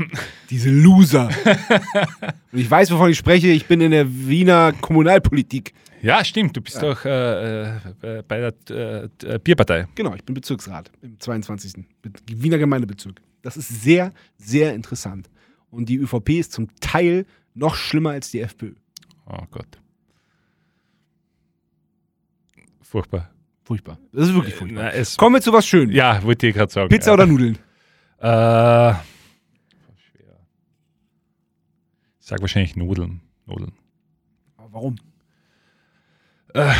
Diese Loser. Und ich weiß, wovon ich spreche. Ich bin in der Wiener Kommunalpolitik. Ja, stimmt. Du bist doch äh, äh, bei der äh, Bierpartei. Genau, ich bin Bezirksrat im 22. Wiener Gemeindebezirk. Das ist sehr, sehr interessant. Und die ÖVP ist zum Teil noch schlimmer als die FPÖ. Oh Gott. Furchtbar. Furchtbar. Das ist wirklich furchtbar. Na, Kommen wir zu was Schönem. Ja, wollte ich gerade sagen. Pizza ja. oder Nudeln? Äh. Sage wahrscheinlich Nudeln. Nudeln. Aber warum? Äh,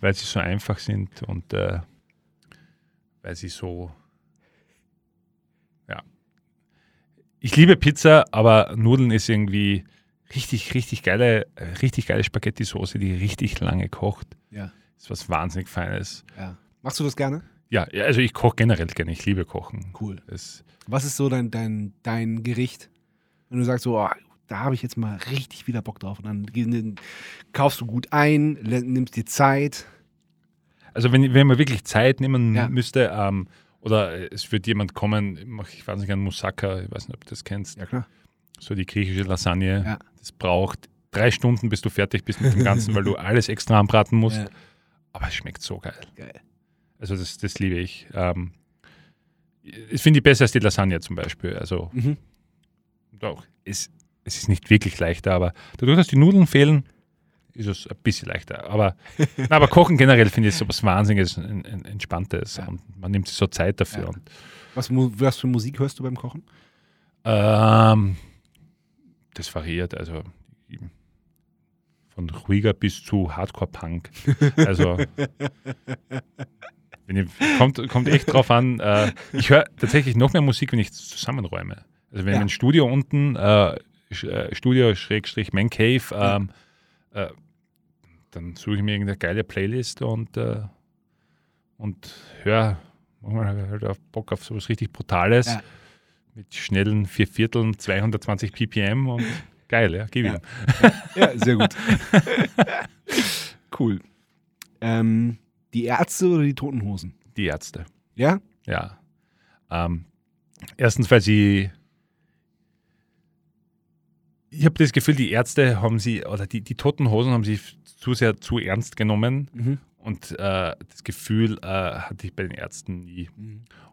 weil sie so einfach sind und äh, weil sie so. Ja. Ich liebe Pizza, aber Nudeln ist irgendwie richtig, richtig geile, richtig geile Spaghetti-Soße, die richtig lange kocht. Ja. Ist was wahnsinnig Feines. Ja. Machst du das gerne? Ja, also ich koche generell gerne. Ich liebe Kochen. Cool. Das was ist so dein, dein, dein Gericht? Wenn du sagst so, oh, da habe ich jetzt mal richtig wieder Bock drauf. Und dann kaufst du gut ein, nimmst dir Zeit. Also wenn, wenn man wirklich Zeit nehmen ja. müsste, ähm, oder es wird jemand kommen, ich weiß nicht, ein Moussaka, ich weiß nicht, ob du das kennst. Ja, klar. So die griechische Lasagne. Ja. Das braucht drei Stunden, bis du fertig bist mit dem Ganzen, weil du alles extra anbraten musst. Ja. aber es schmeckt so geil. Geil. Also das, das liebe ich. Ähm, ich finde ich besser als die Lasagne zum Beispiel. Also Mhm. doch, es, es ist nicht wirklich leichter, aber dadurch, dass die Nudeln fehlen, ist es ein bisschen leichter. Aber, na, aber Kochen generell finde ich so was Wahnsinniges, en- en- Entspanntes. Ja. Und man nimmt sich so Zeit dafür. Ja. Was, was für Musik hörst du beim Kochen? ähm, das variiert. Also von ruhiger bis zu Hardcore-Punk. Also ich, kommt, kommt echt drauf an. Äh, ich höre tatsächlich noch mehr Musik, wenn ich zusammenräume. Also wenn Ja. mein Studio unten, äh, Äh, Studio Schrägstrich Man Cave, ähm, äh, dann suche ich mir irgendeine geile Playlist und, äh, und höre, manchmal halt auch Bock auf sowas richtig Brutales Ja. mit schnellen vier Vierteln, 220 ppm und geil, ja, gib Ja. ihm. Ja, sehr gut. cool. Ähm, die Ärzte oder die Toten Hosen? Die Ärzte. Ja? Ja. Ähm, erstens, weil sie. Ich habe das Gefühl, die Ärzte haben sie, oder die, die Toten Hosen haben sie zu sehr zu ernst genommen Mhm. und äh, das Gefühl äh, hatte ich bei den Ärzten nie.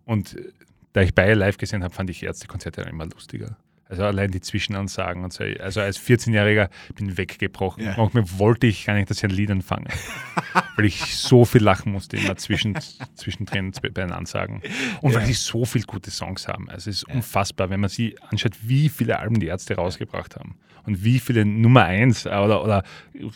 Und äh, da ich beide live gesehen habe, fand ich Ärztekonzerte immer lustiger. Also allein die Zwischenansagen und so. Also als 14-Jähriger bin ich weggebrochen. Ja. Manchmal wollte ich gar nicht, dass ich ein Lied anfange. weil ich so viel lachen musste immer zwischen, zwischendrin bei den Ansagen. Und weil Ja. sie so viele gute Songs haben. Also es ist unfassbar, wenn man sie anschaut, wie viele Alben die Ärzte rausgebracht haben. Und wie viele Nummer 1 oder, oder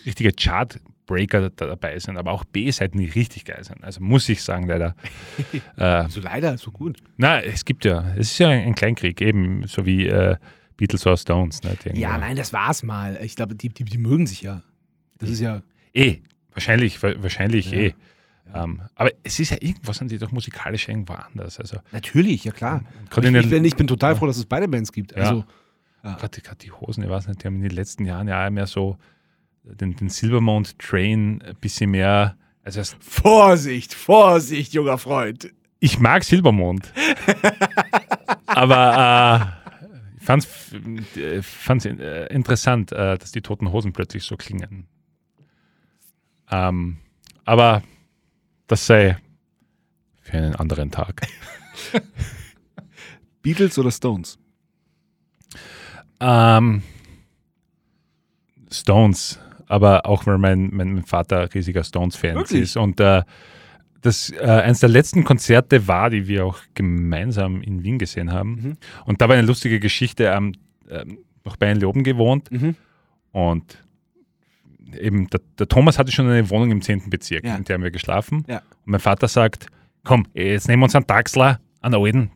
richtige Chartbreaker da dabei sind, aber auch B-Seiten, die richtig geil sind. Also muss ich sagen, leider. äh, So leider, so gut. na, es gibt ja, es ist ja ein Kleinkrieg, eben so wie äh, Beatles oder Stones. Ne, Ja, nein, das war's mal. Ich glaube, die, die, die mögen sich ja. Das ist ja. Eh, wahrscheinlich, wa- wahrscheinlich Ja. eh. Ähm, aber es ist ja irgendwas an die doch musikalisch irgendwo anders. Also Natürlich, ja klar. gerade Ich, den, bin- ich bin total froh, dass es beide Bands gibt. Ja. Also, gerade, gerade die Hosen, ich weiß nicht, die haben in den letzten Jahren ja mehr so den, den Silvermount Train ein bisschen mehr. Also Vorsicht, Vorsicht, junger Freund. ich mag Silbermond. aber äh, ich fand es äh, interessant, äh, dass die Toten Hosen plötzlich so klingen. Ähm, aber das sei für einen anderen Tag. Beatles oder Stones? Ähm, Stones, aber auch weil mein, mein Vater riesiger Stones-Fan ist. Und äh, das äh, eines der letzten Konzerte war, die wir auch gemeinsam in Wien gesehen haben. Mhm. Und da war eine lustige Geschichte. Ähm, ähm, noch bei Leoben gewohnt Mhm. und eben der, der Thomas hatte schon eine Wohnung im 10. Bezirk, Ja. in der haben wir geschlafen. Ja. Und mein Vater sagt, komm, jetzt nehmen wir uns einen Taxler, einen alten,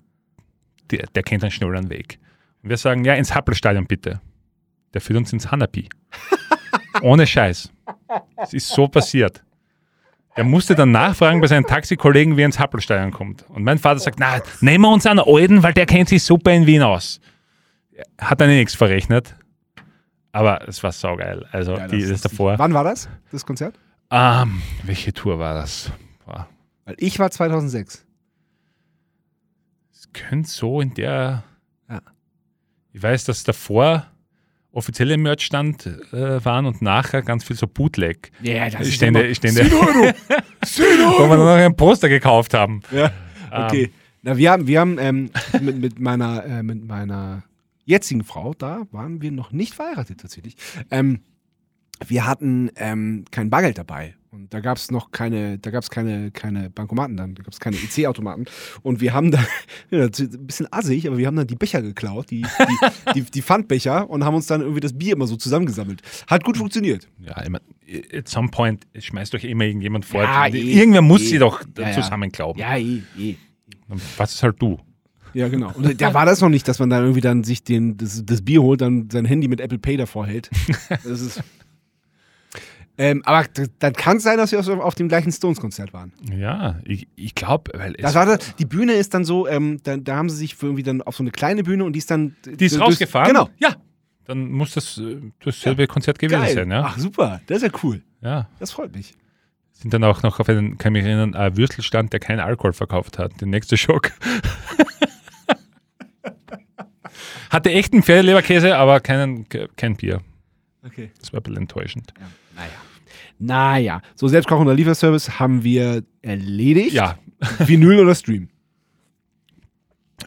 der, der kennt einen schnelleren Weg. Und wir sagen, ja, ins Happelstadion bitte. Der führt uns ins Hanapi. Ohne Scheiß. Es ist so passiert. Er musste dann nachfragen bei seinen Taxikollegen, wie er ins Happelstadion kommt. Und mein Vater sagt, na, nehmen wir uns einen alten, weil der kennt sich super in Wien aus. Hat dann nichts verrechnet. Aber es war saugeil. Also Ja, die, das ist- davor. Wann war das, das Konzert? Ähm, welche Tour war das? Boah, Weil ich war 2006. Es könnte so in der. Ja. Ich weiß, dass davor offizielle Merchstand äh, waren und nachher ganz viel so Bootleg. Ja, das Stände, Stände, Sinoro! wo wir noch ein Poster gekauft haben. Ja, okay. Na, wir haben, wir haben ähm, mit, mit, meiner, äh, mit meiner jetzigen Frau, da waren wir noch nicht verheiratet tatsächlich. Ähm, wir hatten ähm, kein Bargeld dabei. Und da gab es noch keine, da gab es keine, keine Bankomaten dann, da gab es keine EC-Automaten. Und wir haben da, ja, ein bisschen assig, aber wir haben dann die Becher geklaut, die, die, die, die Pfandbecher und haben uns dann irgendwie das Bier immer so zusammengesammelt. Hat gut funktioniert. Ja, mein, at some point schmeißt euch immer irgendjemand vor. Ja, eh, Irgendwer muss eh. sie doch Ja, ja. zusammen glauben. Ja, eh, eh. Was ist halt du? Ja, genau. Und da war das noch nicht, dass man dann irgendwie dann sich den, das, das Bier holt, dann sein Handy mit Apple Pay davor hält. Das ist. Ähm, aber dann kann es sein, dass wir auf, dem gleichen Stones-Konzert waren. Ja, ich, ich glaube, weil Das war das, die Bühne ist dann so, ähm, da, da haben sie sich irgendwie dann auf so eine kleine Bühne und die ist dann. die ist durch- rausgefahren. Genau. Ja, dann muss das äh, dasselbe Konzert gewesen Geil. sein. Ja? Ach, super. Das ist ja cool. ja. Das freut mich. Sind dann auch noch auf einen, kann ich mich erinnern, ein Würstelstand, der keinen Alkohol verkauft hat. Der nächste Schock. Hatte echten Pferdeleberkäse, aber keinen, kein Bier. Okay. Das war ein bisschen enttäuschend. Ja. Naja. So selbstkochender Lieferservice haben wir erledigt. Ja. Vinyl oder Stream?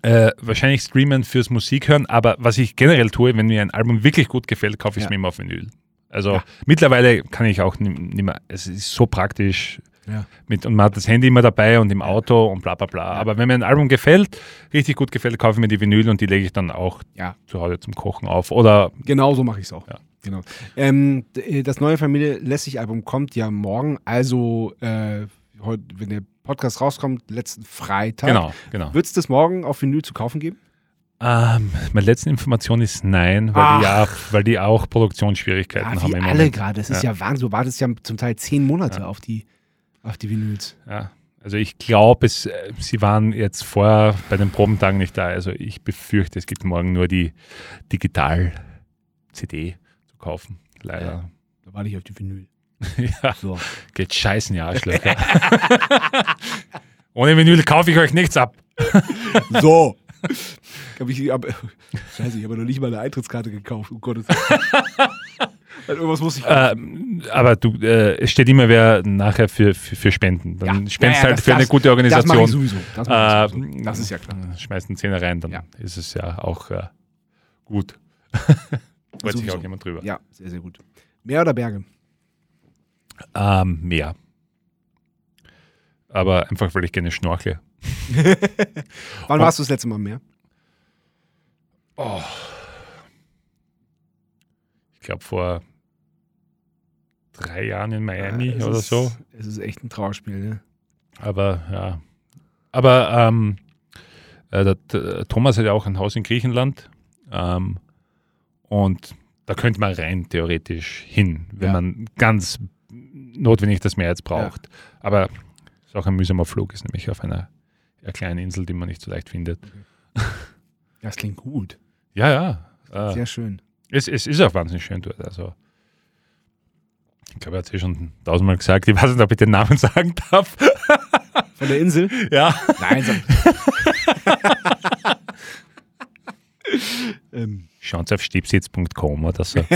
Äh, wahrscheinlich streamen fürs Musik hören, aber was ich generell tue, wenn mir ein Album wirklich gut gefällt, kaufe ich es Ja. mir immer auf Vinyl. Also Ja. mittlerweile kann ich auch nicht mehr, es ist so praktisch Ja. mit, und man hat das Handy immer dabei und im Auto und bla bla bla. Aber wenn mir ein Album gefällt, richtig gut gefällt, kaufe ich mir die Vinyl und die lege ich dann auch Ja. zu Hause zum Kochen auf. Oder Genau so mache ich es auch. Ja. Genau. Ähm, d- das neue Familie Lässig-Album kommt ja morgen, also äh, heute, wenn der Podcast rauskommt, letzten Freitag. genau, genau. Wird es das morgen auf Vinyl zu kaufen geben? Ähm, meine letzte Information ist nein, weil die, ja, weil die auch Produktionsschwierigkeiten Ja, haben wie im alle gerade. Das ist ja, Wahnsinn. Du wartest ja zum Teil zehn Monate Ja. auf, die, auf die Vinyls. Ja. Also ich glaube, es, äh, sie waren jetzt vorher bei den Probentagen nicht da. Also ich befürchte, es gibt morgen nur die Digital-CD zu kaufen. Leider. Da warte ich auf die Vinyl. Ja, So. geht scheißen, ja, Arschlöcher. Ohne Vinyl kaufe ich euch nichts ab. so. Hab ich, ab, scheiße, ich habe noch nicht mal eine Eintrittskarte gekauft. Um Gottes Willen. Irgendwas muss ich. Ähm, aber du, äh, es steht immer wer nachher für, für, für Spenden. Dann Ja. spendest Ja, halt das- für eine das- gute das Organisation. ich sowieso. Das, Äh, sowieso. das ist ja klar. Schmeißt einen Zehner rein, dann Ja. ist es ja auch äh, gut. Freut sich auch jemand drüber. Ja, sehr, sehr gut. Meer oder Berge? Ähm, mehr. Aber einfach, weil ich gerne schnorchle. Wann Oh. warst du das letzte Mal im Meer? Ich glaube vor drei Jahren in Miami Ja, oder ist, so. Es ist echt ein Trauerspiel, ne? Aber ja. Aber ähm, äh, der, der Thomas hat ja auch ein Haus in Griechenland. Ähm, und da könnte man rein theoretisch hin, wenn Ja. man ganz notwendig das Meer jetzt braucht. Aber es ist auch ein mühsamer Flug, ist nämlich auf einer eher kleinen Insel, die man nicht so leicht findet. Das klingt gut. Ja, ja. Äh, Sehr schön. es, es ist auch wahnsinnig schön dort. Also, ich glaube, er hat es eh schon tausendmal gesagt. Ich weiß nicht, ob ich den Namen sagen darf. Von der Insel? ja. Nein, sag. ähm, Schauen Sie auf stiebsitz.com oder so.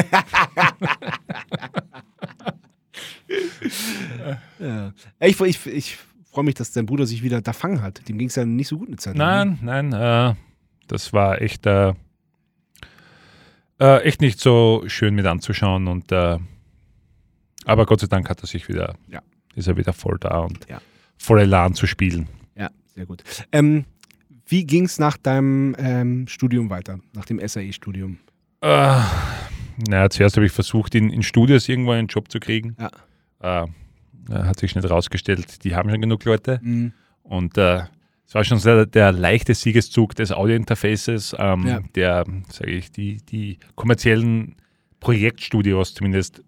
ja. Ich, ich, ich freue mich, dass dein Bruder sich wieder da fangen hat. Dem ging es ja nicht so gut eine Zeit. lang, ne? Nein, nein, äh, das war echt, äh, äh, echt nicht so schön mit anzuschauen. Und, äh, aber Gott sei Dank hat er sich wieder, Ja. ist er wieder voll da und Ja. voll Elan zu spielen. Ja, sehr gut. Ähm, wie ging es nach deinem ähm, Studium weiter? Nach dem SAE-Studium? Äh, naja, zuerst habe ich versucht, in, in Studios irgendwo einen Job zu kriegen. Ja. Äh, äh, hat sich schnell rausgestellt, die haben schon genug Leute. Mhm. Und äh, es war schon sehr der leichte Siegeszug des Audio-Interfaces, ähm, Ja. der, sage ich, die, die kommerziellen Projektstudios zumindest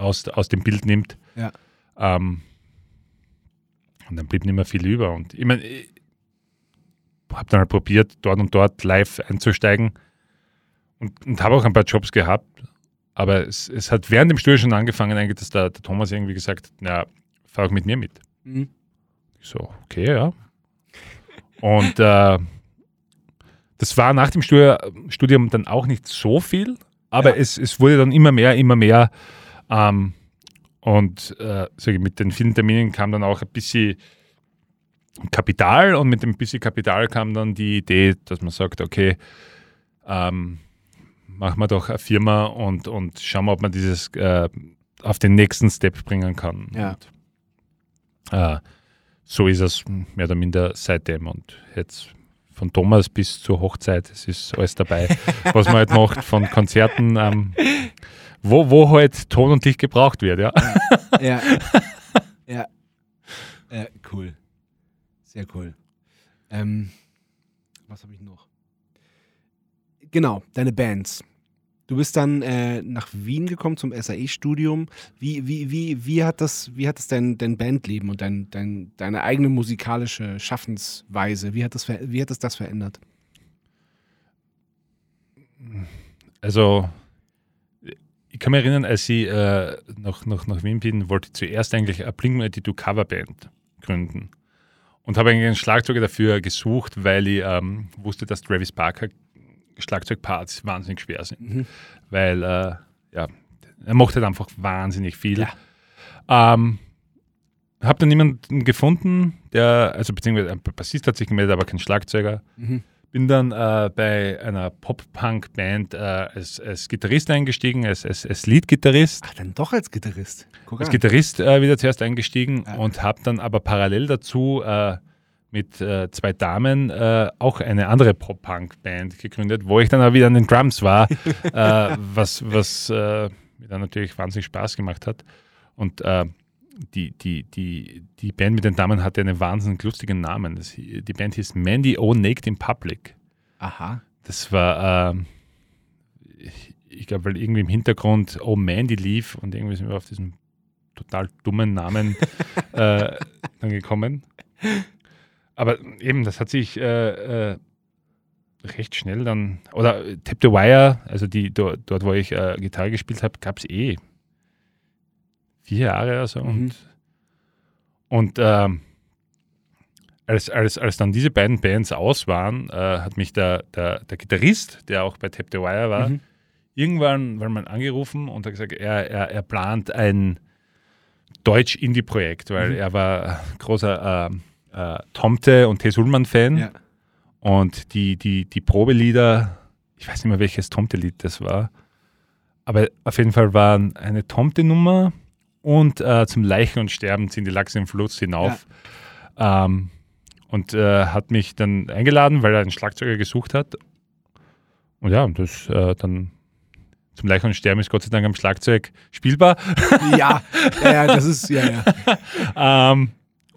aus, aus dem Bild nimmt. Ja. Ähm, und dann blieb nicht mehr viel über. Und ich meine, ich habe dann halt probiert, dort und dort live einzusteigen und, und habe auch ein paar Jobs gehabt. Aber es, es hat während dem Studium schon angefangen, eigentlich, dass der, der Thomas irgendwie gesagt hat, na, fahr auch mit mir mit. Mhm. Ich so, okay, ja. Und äh, das war nach dem Studium, Studium dann auch nicht so viel, aber Ja. es, es wurde dann immer mehr, immer mehr. Ähm, und äh, mit den vielen Terminen kam dann auch ein bisschen Kapital und mit dem bisschen Kapital kam dann die Idee, dass man sagt, okay, ähm, machen wir doch eine Firma und, und schauen wir, ob man dieses äh, auf den nächsten Step bringen kann. Ja. Und, äh, so ist es mehr oder minder seitdem. Und jetzt von Thomas bis zur Hochzeit, es ist alles dabei, was man halt macht, von Konzerten, ähm, wo, wo halt Ton und Licht gebraucht wird, ja. Ja. ja. Äh, cool. Sehr cool. Ähm, was habe ich noch? Genau, deine Bands. Du bist dann äh, nach Wien gekommen zum SAE-Studium. Wie, wie, wie, wie hat das, wie hat das dein, dein Bandleben und dein, dein, deine eigene musikalische Schaffensweise, wie hat das, wie hat das, das verändert? Also, kann mich erinnern, als ich äh, nach, nach, nach Wien bin, wollte ich zuerst eigentlich eine Blink-182 Coverband gründen. Und habe eigentlich einen Schlagzeuger dafür gesucht, weil ich ähm, wusste, dass Travis Barker Schlagzeugparts wahnsinnig schwer sind. Mhm. Weil, äh, ja, er mochte halt einfach wahnsinnig viel. Ja. Ähm, habe dann niemanden gefunden, der, also beziehungsweise ein Bassist hat sich gemeldet, aber kein Schlagzeuger. Mhm. Bin dann äh, bei einer Pop-Punk-Band äh, als, als, Gitarrist eingestiegen, als, als, als Lead-Gitarrist. Ach, dann doch als Gitarrist. Guck als an. Gitarrist äh, wieder zuerst eingestiegen ja. und habe dann aber parallel dazu äh, mit äh, zwei Damen äh, auch eine andere Pop-Punk-Band gegründet, wo ich dann auch wieder an den Drums war, was, was mir dann natürlich wahnsinnig Spaß gemacht hat. Und die, die, die, die Band mit den Damen hatte einen wahnsinnig lustigen Namen. Das, die Band hieß Mandy O Naked in Public. Aha. Das war, äh, ich, ich glaube, weil irgendwie im Hintergrund Oh Mandy lief und irgendwie sind wir auf diesen total dummen Namen äh, dann gekommen. Aber eben, das hat sich äh, äh recht schnell dann, oder Tap the Wire, also die, dort, dort wo ich äh, Gitarre gespielt habe, gab es eh vier Jahre oder so. Mhm. Und, und ähm, als, als, als dann diese beiden Bands aus waren, äh, hat mich der, der, der Gitarrist, der auch bei Tap the Wire war, mhm. irgendwann war man angerufen und hat gesagt, er, er, er plant ein Deutsch-Indie-Projekt, weil mhm. er war großer äh, äh, Tomte und T. Sulman-Fan. Ja. Und die, die, die Probelieder, ich weiß nicht mehr, welches Tomte-Lied das war, aber auf jeden Fall war eine Tomte-Nummer und äh, zum Leichen und Sterben ziehen die Lachse im Fluss hinauf. Ja. Ähm, und äh, hat mich dann eingeladen, weil er einen Schlagzeuger gesucht hat. Und ja, das äh, dann zum Leichen und Sterben ist Gott sei Dank am Schlagzeug spielbar. Ja, ja, das ist, ja, ja. ähm,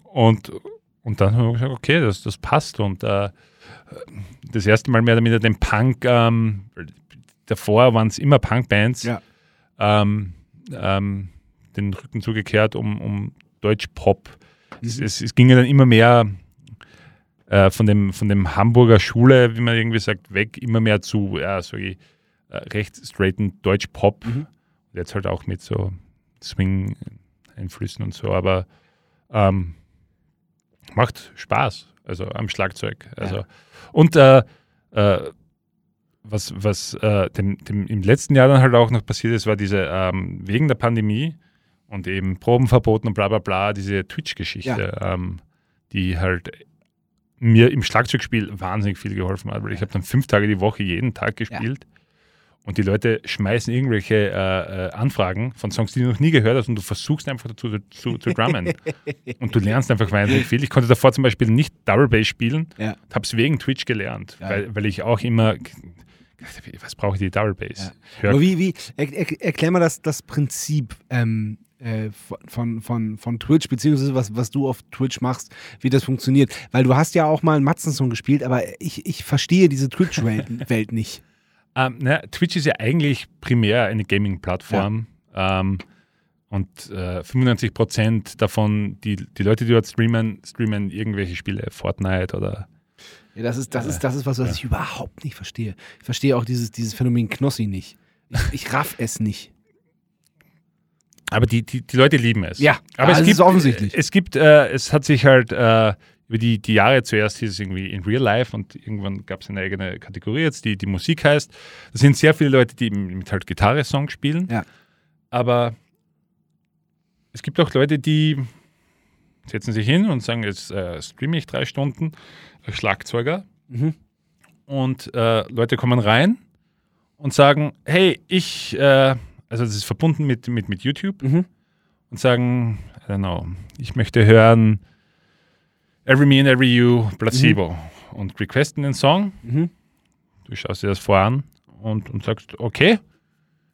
und, und dann haben wir gesagt, okay, das, das passt. Und äh, das erste Mal mehr oder weniger den Punk, ähm, davor waren es immer Punk-Bands. Ja. Ähm, ähm, den Rücken zugekehrt um, um Deutsch-Pop. Mhm. Es, es, es, ging ja dann immer mehr äh, von, dem, von dem Hamburger Schule, wie man irgendwie sagt, weg, immer mehr zu, ja, so äh, recht straighten Deutsch-Pop. Mhm. Jetzt halt auch mit so Swing-Einflüssen und so, aber ähm, macht Spaß, also am Schlagzeug. Also, ja. Und äh, äh, was, was äh, dem, dem, im letzten Jahr dann halt auch noch passiert ist, war diese, ähm, wegen der Pandemie, und eben Proben verboten und bla bla bla, diese Twitch-Geschichte, ja. ähm, die halt mir im Schlagzeugspiel wahnsinnig viel geholfen hat, weil ich habe dann fünf Tage die Woche jeden Tag gespielt. Ja. Und die Leute schmeißen irgendwelche äh, äh, Anfragen von Songs, die du noch nie gehört hast, und du versuchst einfach dazu zu, zu, zu drummen. und du lernst einfach wahnsinnig viel. Ich konnte davor zum Beispiel nicht Double Bass spielen, ja. habe es wegen Twitch gelernt, ja. weil, weil ich auch immer was brauche ich die Double Bass? Ja. Aber wie, wie, er, er, erklär mal das, das Prinzip ähm, äh, von, von, von Twitch, beziehungsweise was, was du auf Twitch machst, wie das funktioniert. Weil du hast ja auch mal Matzenson gespielt, aber ich, ich verstehe diese Twitch-Welt Welt nicht. Ähm, na, Twitch ist ja eigentlich primär eine Gaming-Plattform. Ja. Ähm, und äh, 95% davon, die, die Leute, die dort streamen, streamen irgendwelche Spiele, Fortnite oder ja, das ist, das ist, das ist was, was ja. ich überhaupt nicht verstehe. Ich verstehe auch dieses, dieses Phänomen Knossi nicht. Ich, ich raff es nicht. Aber die, die, die Leute lieben es. Ja, aber es gibt, ist offensichtlich. Es gibt, äh, es hat sich halt äh, über die, die Jahre zuerst hieß es irgendwie in Real Life und irgendwann gab es eine eigene Kategorie jetzt, die die Musik heißt. Das sind sehr viele Leute, die mit halt Gitarre-Songs spielen. Ja. Aber es gibt auch Leute, die setzen sich hin und sagen, jetzt äh, streame ich drei Stunden als Schlagzeuger. Mhm. Und äh, Leute kommen rein und sagen, hey, ich äh, also das ist verbunden mit, mit, mit YouTube mhm. und sagen, I don't know, ich möchte hören Every Me and Every You, Placebo mhm. und requesten den Song. Mhm. Du schaust dir das vor an und, und sagst, okay,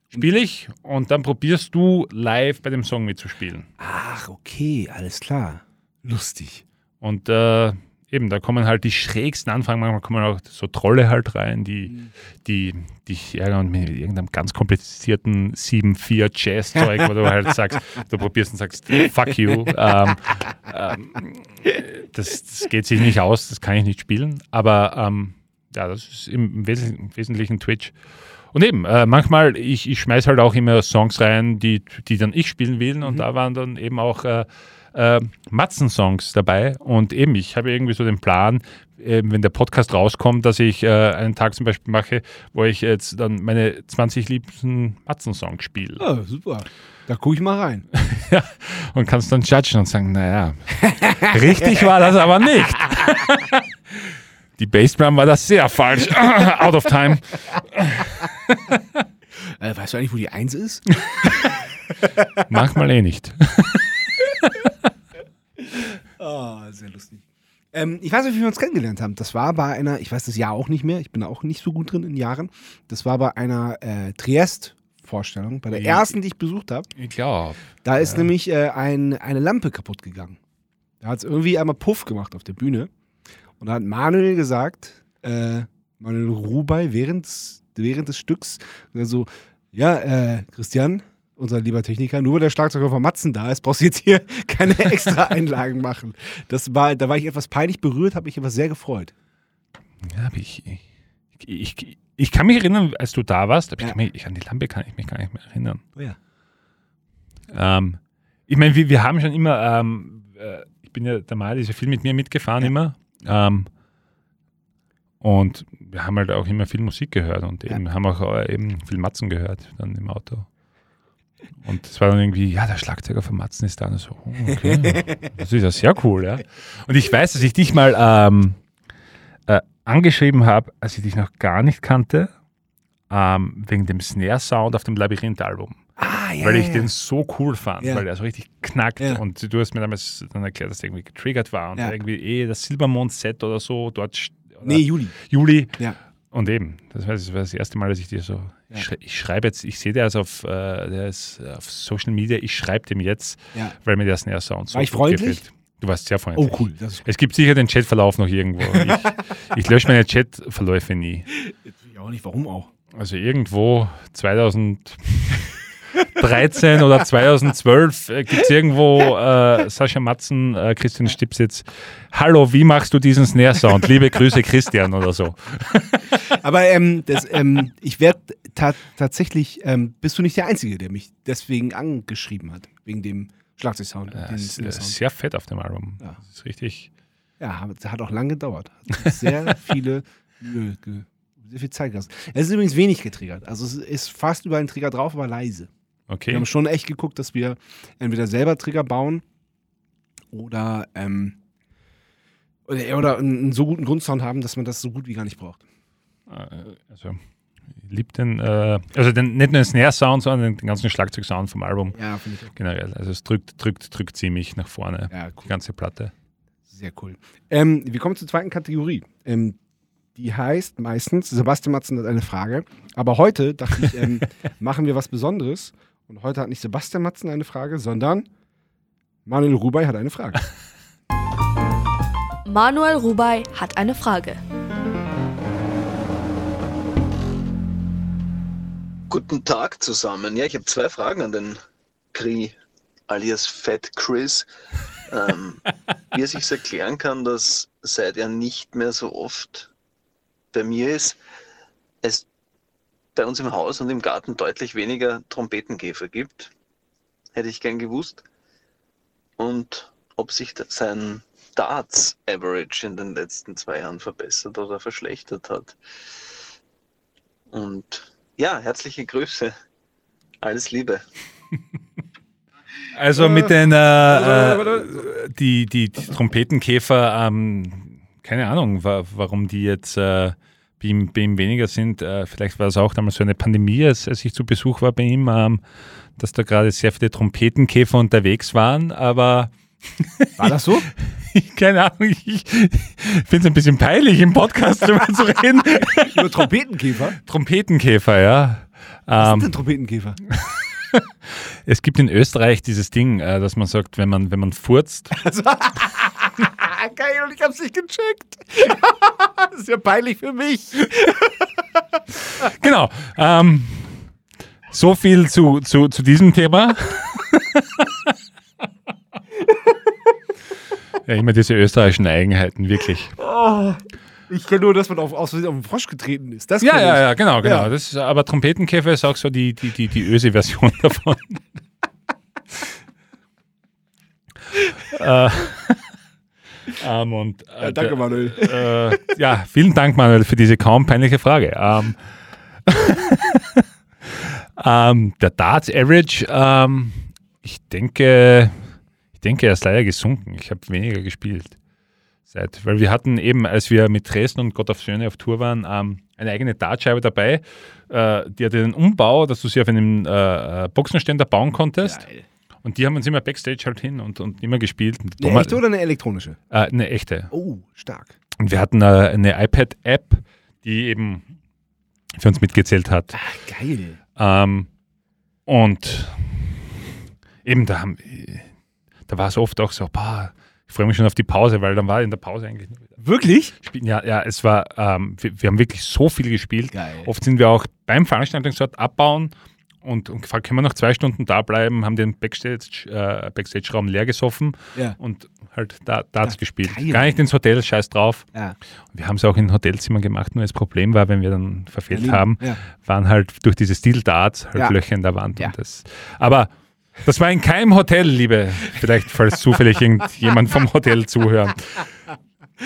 spiele ich und dann probierst du live bei dem Song mitzuspielen. Ach, okay, alles klar. Lustig. Und äh, eben, da kommen halt die schrägsten Anfragen, manchmal kommen auch so Trolle halt rein, die, mhm. die dich ärgern mit irgendeinem ganz komplizierten 7-4 Jazz-Zeug, wo du halt sagst, du probierst und sagst, fuck you. Ähm, ähm, das, das, geht sich nicht aus, das kann ich nicht spielen. Aber ähm, ja, das ist im Wesentlichen, Wesentlichen Twitch. Und eben, äh, manchmal, ich, ich schmeiß halt auch immer Songs rein, die, die dann ich spielen will. Und mhm. da waren dann eben auch äh, äh, Matzen-Songs dabei. Und eben, ich habe irgendwie so den Plan, äh, wenn der Podcast rauskommt, dass ich äh, einen Tag zum Beispiel mache, wo ich jetzt dann meine 20 liebsten Matzen-Songs spiele. Oh, super. Da gucke ich mal rein. ja, und kannst dann judgen und sagen, naja, richtig war das aber nicht. Die Bassdrum war das sehr falsch. Out of time. Äh, weißt du eigentlich, wo die Eins ist? Manchmal eh nicht. Oh, sehr lustig. Ähm, ich weiß nicht, wie wir uns kennengelernt haben. Das war bei einer, ich weiß das Jahr auch nicht mehr, ich bin auch nicht so gut drin in Jahren. Das war bei einer äh, Triest-Vorstellung, bei der ersten, die ich besucht habe. Ich glaube. Da ist ja. nämlich äh, ein, eine Lampe kaputt gegangen. Da hat es irgendwie einmal Puff gemacht auf der Bühne. Und da hat Manuel gesagt, äh, Manuel Rubai während, während des Stücks, so, ja, äh, Christian, unser lieber Techniker, nur weil der Schlagzeuger von Matzen da ist, brauchst du jetzt hier keine extra Einlagen machen. Das war, da war ich etwas peinlich berührt, habe mich aber sehr gefreut. Ja, ich, ich, ich, ich, kann mich erinnern, als du da warst, aber ja. ich, mich, ich, an die Lampe kann ich mich gar nicht mehr erinnern. Oh ja. Ähm, ich meine, wir, wir haben schon immer, ähm, äh, ich bin ja, der Mali ist ja viel mit mir mitgefahren ja. immer. Ähm, und wir haben halt auch immer viel Musik gehört und eben ja. haben auch äh, eben viel Matzen gehört dann im Auto. Und es war dann irgendwie, ja, der Schlagzeuger von Matzen ist da. Und so, oh, okay. Das ist ja sehr cool, ja. Und ich weiß, dass ich dich mal ähm, äh, angeschrieben habe, als ich dich noch gar nicht kannte, ähm, wegen dem Snare-Sound auf dem Labyrinth-Album. Ah, ja, weil ich ja. den so cool fand, weil der so richtig knackt. Und du hast mir damals dann erklärt, dass der irgendwie getriggert war und irgendwie eh das Silbermond-Set oder so dort. Oder nee, Juli. Juli. Ja. Und eben, das war, das war das erste Mal, dass ich dir so. Ja. Ich, ich schreibe jetzt, ich sehe der also auf, äh, ist auf Social Media, ich schreibe dem jetzt, Ja. weil mir der Snare Sound so War ich freundlich? gefällt. Du warst sehr freundlich. Oh, cool. Das ist Es gibt sicher den Chatverlauf noch irgendwo. Ich, ich lösche meine Chatverläufe nie. ich auch nicht, warum auch. Also irgendwo 2013 oder 2012 äh, gibt es irgendwo äh, Sascha Matzen, äh, Christian Stipsitz. Hallo, wie machst du diesen Snare-Sound? Liebe Grüße, Christian oder so. Aber ähm, das, ähm, ich werde ta tatsächlich, ähm, bist du nicht der Einzige, der mich deswegen angeschrieben hat, wegen dem Schlagzeugsound. Äh, sehr fett auf dem Album. Ja. Das ist richtig. Ja, hat hat auch lange gedauert. Hat sehr viele, Mühe sehr viel Zeit gelassen. Es ist übrigens wenig getriggert. Also es ist fast überall ein Trigger drauf, aber leise. Wir Okay. haben schon echt geguckt, dass wir entweder selber Trigger bauen oder, ähm, oder, oder einen, so guten Grundsound haben, dass man das so gut wie gar nicht braucht. Äh, Also, ich lieb den, äh, also den, nicht nur den Snare-Sound, sondern den ganzen Schlagzeug-Sound vom Album Ja, finde ich auch. generell. Also es drückt, drückt, drückt ziemlich nach vorne, Ja, die cool. ganze Platte. Sehr cool. Ähm, wir kommen zur zweiten Kategorie. Ähm, die heißt meistens, Sebastian Matzen hat eine Frage. Aber heute dachte ich, ähm, machen wir was Besonderes. Und heute hat nicht Sebastian Matzen eine Frage, sondern Manuel Rubai hat eine Frage. Manuel Rubai hat eine Frage. Guten Tag zusammen. Ja, ich habe zwei Fragen an den Kri, alias Fat Chris. Ähm, wie er sich erklären kann, dass seit er nicht mehr so oft bei mir ist, bei uns im Haus und im Garten deutlich weniger Trompetenkäfer gibt. Hätte ich gern gewusst. Und ob sich sein Darts Average in den letzten zwei Jahren verbessert oder verschlechtert hat. Und ja, herzliche Grüße. Alles Liebe. Also mit den äh, äh, die, die, die Trompetenkäfer, ähm, keine Ahnung, wa warum die jetzt äh, bei, ihm, bei ihm weniger sind. Äh, vielleicht war es auch damals so eine Pandemie, als, als ich zu Besuch war bei ihm, ähm, dass da gerade sehr viele Trompetenkäfer unterwegs waren, aber War das so? keine Ahnung, ich finde es ein bisschen peinlich, im Podcast drüber zu reden. Über Trompetenkäfer? Trompetenkäfer, ja. Was Ähm, sind denn Trompetenkäfer? es gibt in Österreich dieses Ding, äh, dass man sagt, wenn man, wenn man furzt, Also, Geil, und ich hab's nicht gecheckt. das ist ja peinlich für mich. Genau. Ähm, so viel zu, zu, zu diesem Thema. ja, immer diese österreichischen Eigenheiten, wirklich. Oh, ich kenne nur, dass man auf, aus auf den Frosch getreten ist. Das Ja, ja, ich. ja, genau, genau. Ja. Das ist, aber Trompetenkäfer ist auch so die, die, die, die Öse-Version davon. äh, ähm, und, äh, ja, danke, Manuel. Äh, ja, vielen Dank, Manuel, für diese kaum peinliche Frage. Ähm, ähm, der Darts Average, ähm, ich denke, ich denke, er ist leider gesunken. Ich habe weniger gespielt. Seit, weil wir hatten eben, als wir mit Dresden und Gott auf Söhne auf Tour waren, ähm, eine eigene Dartscheibe dabei. Äh, die hatte einen Umbau, dass du sie auf einem äh, Boxenständer bauen konntest. Geil. Und die haben uns immer Backstage halt hin und, und immer gespielt. Eine Thomas, echte oder eine elektronische? Äh, eine echte. Oh, stark. Und wir hatten äh, eine iPad-App, die eben für uns mitgezählt hat. Ach, geil. Ähm, und eben da haben, da war es oft auch so, boah, ich freue mich schon auf die Pause, weil dann war in der Pause eigentlich. Wirklich? Ja, ja, es war, ähm, wir, wir, haben wirklich so viel gespielt. Geil. Oft sind wir auch beim Veranstaltungsort abbauen und, und gefragt, können wir noch zwei Stunden da bleiben, haben den Backstage, äh, Backstage-Raum leer gesoffen ja. und halt da, Darts gespielt. Geil. Gar nicht ins Hotel, scheiß drauf. Ja. Wir haben es auch in Hotelzimmern gemacht, nur das Problem war, wenn wir dann verfehlt ja, haben, waren halt durch diese Steel-Darts halt Löcher in der Wand. Und das, aber das war in keinem Hotel, liebe, vielleicht falls zufällig irgendjemand vom Hotel zuhört.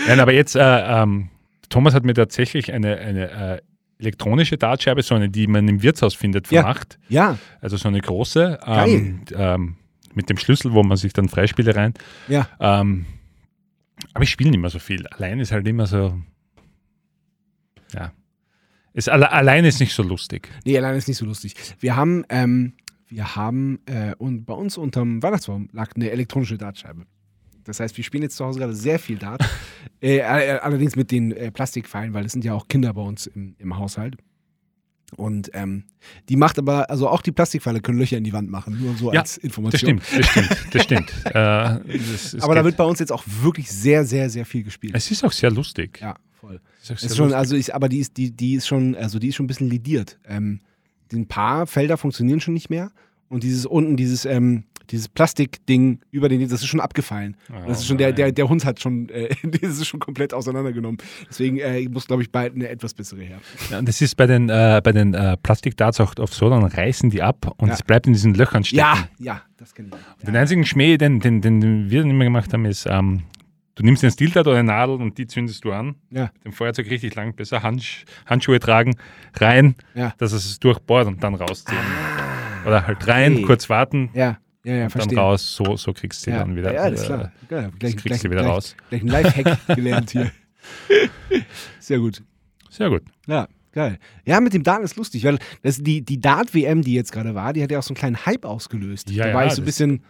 Nein, aber jetzt, äh, ähm, Thomas hat mir tatsächlich eine, eine äh, elektronische Dartscheibe, so eine, die man im Wirtshaus findet, vermacht. Ja. ja. Also so eine große. Ähm, ähm, mit dem Schlüssel, wo man sich dann Freispiele rein. Ja. Ähm, aber ich spiele nicht mehr so viel. Allein ist halt immer so. Ja. Ist, allein ist nicht so lustig. Nee, allein ist nicht so lustig. Wir haben, ähm, wir haben äh, und bei uns unterm Weihnachtsbaum lag eine elektronische Dartscheibe. Das heißt, wir spielen jetzt zu Hause gerade sehr viel Dart. äh, allerdings mit den äh, Plastikpfeilen, weil es sind ja auch Kinder bei uns im, im Haushalt. Und ähm, die macht aber, also auch die Plastikpfeile können Löcher in die Wand machen, nur so ja, als Information. Das stimmt, das stimmt, das stimmt. äh, das, aber da wird bei uns jetzt auch wirklich sehr, sehr, sehr viel gespielt. Es ist auch sehr lustig. Ja, voll. Es ist, ist schon, also ich, aber die ist, die, die ist schon, also die ist schon ein bisschen lidiert. Ähm, ein paar Felder funktionieren schon nicht mehr. Und dieses unten, dieses, ähm, dieses Plastikding über den, das ist schon abgefallen. Oh, das ist schon, der, der, der Hund hat schon, äh, das ist schon komplett auseinandergenommen. Deswegen äh, muss, glaube ich, bald eine etwas bessere her. Ja, und das ist bei den, äh, bei den äh, Plastikdarts auch oft so, dann reißen die ab und ja. es bleibt in diesen Löchern stecken. Ja, ja, das kenne ich. Ja. Den einzigen Schmäh, den, den, den wir dann immer gemacht haben, ist, ähm, Du nimmst den Steeldart oder eine Nadel und die zündest du an. Ja. Den Feuerzeug richtig lang, besser Handsch Handschuhe tragen, rein, ja. dass es durchbohrt und dann rausziehen. Ah, oder halt rein, okay. kurz warten. Ja. Ja, ja, verstehe. Dann raus, so, so kriegst du ja. dann wieder. Ja, alles klar. Geil. Gleich, kriegst gleich, du wieder gleich, raus. Gleich ein Lifehack gelernt hier. Sehr gut. Sehr gut. Ja, geil. Ja, mit dem Dart ist lustig, weil das, die, die Dart-WM, die jetzt gerade war, die hat ja auch so einen kleinen Hype ausgelöst. Ja, da ja, war ich so ein bisschen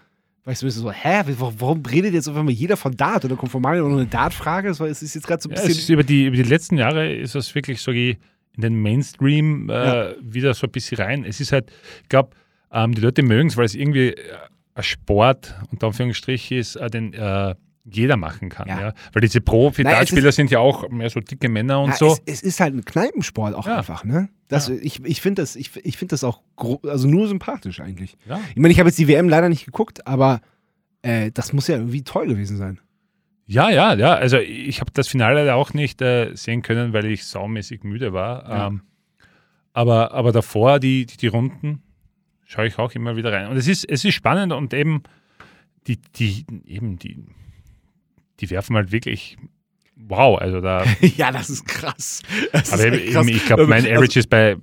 war ich so ein bisschen so, hä, warum redet jetzt auf einmal jeder von Dart? Oder kommt von Mario noch eine Dart-Frage? Es ist jetzt gerade so ein bisschen. Ja, über, die, über die letzten Jahre ist das wirklich so in den Mainstream äh, ja. wieder so ein bisschen rein. Es ist halt, ich glaube, ähm, die Leute mögen es, weil es irgendwie äh, ein Sport, unter Anführungsstrichen, ist, äh, den äh, jeder machen kann. Ja. ja. Weil diese Profi-Dartspieler sind ja auch mehr so dicke Männer und na, so. Es, es, ist halt ein Kneipensport auch ja. einfach. Ne? Das, ja. Ich, ich finde das, ich, ich find das auch also nur sympathisch eigentlich. Ich meine, ich habe jetzt die WM leider nicht geguckt, aber äh, das muss ja irgendwie toll gewesen sein. Ja, ja, ja. Also ich habe das Finale leider auch nicht äh, sehen können, weil ich saumäßig müde war. Ähm, aber, aber davor, die, die, die Runden, schaue ich auch immer wieder rein. Und es ist, es ist spannend und eben die, die, eben die, die werfen halt wirklich wow, also da. ja, das ist krass. Das aber ist krass. ich glaube, mein also Average also, ist bei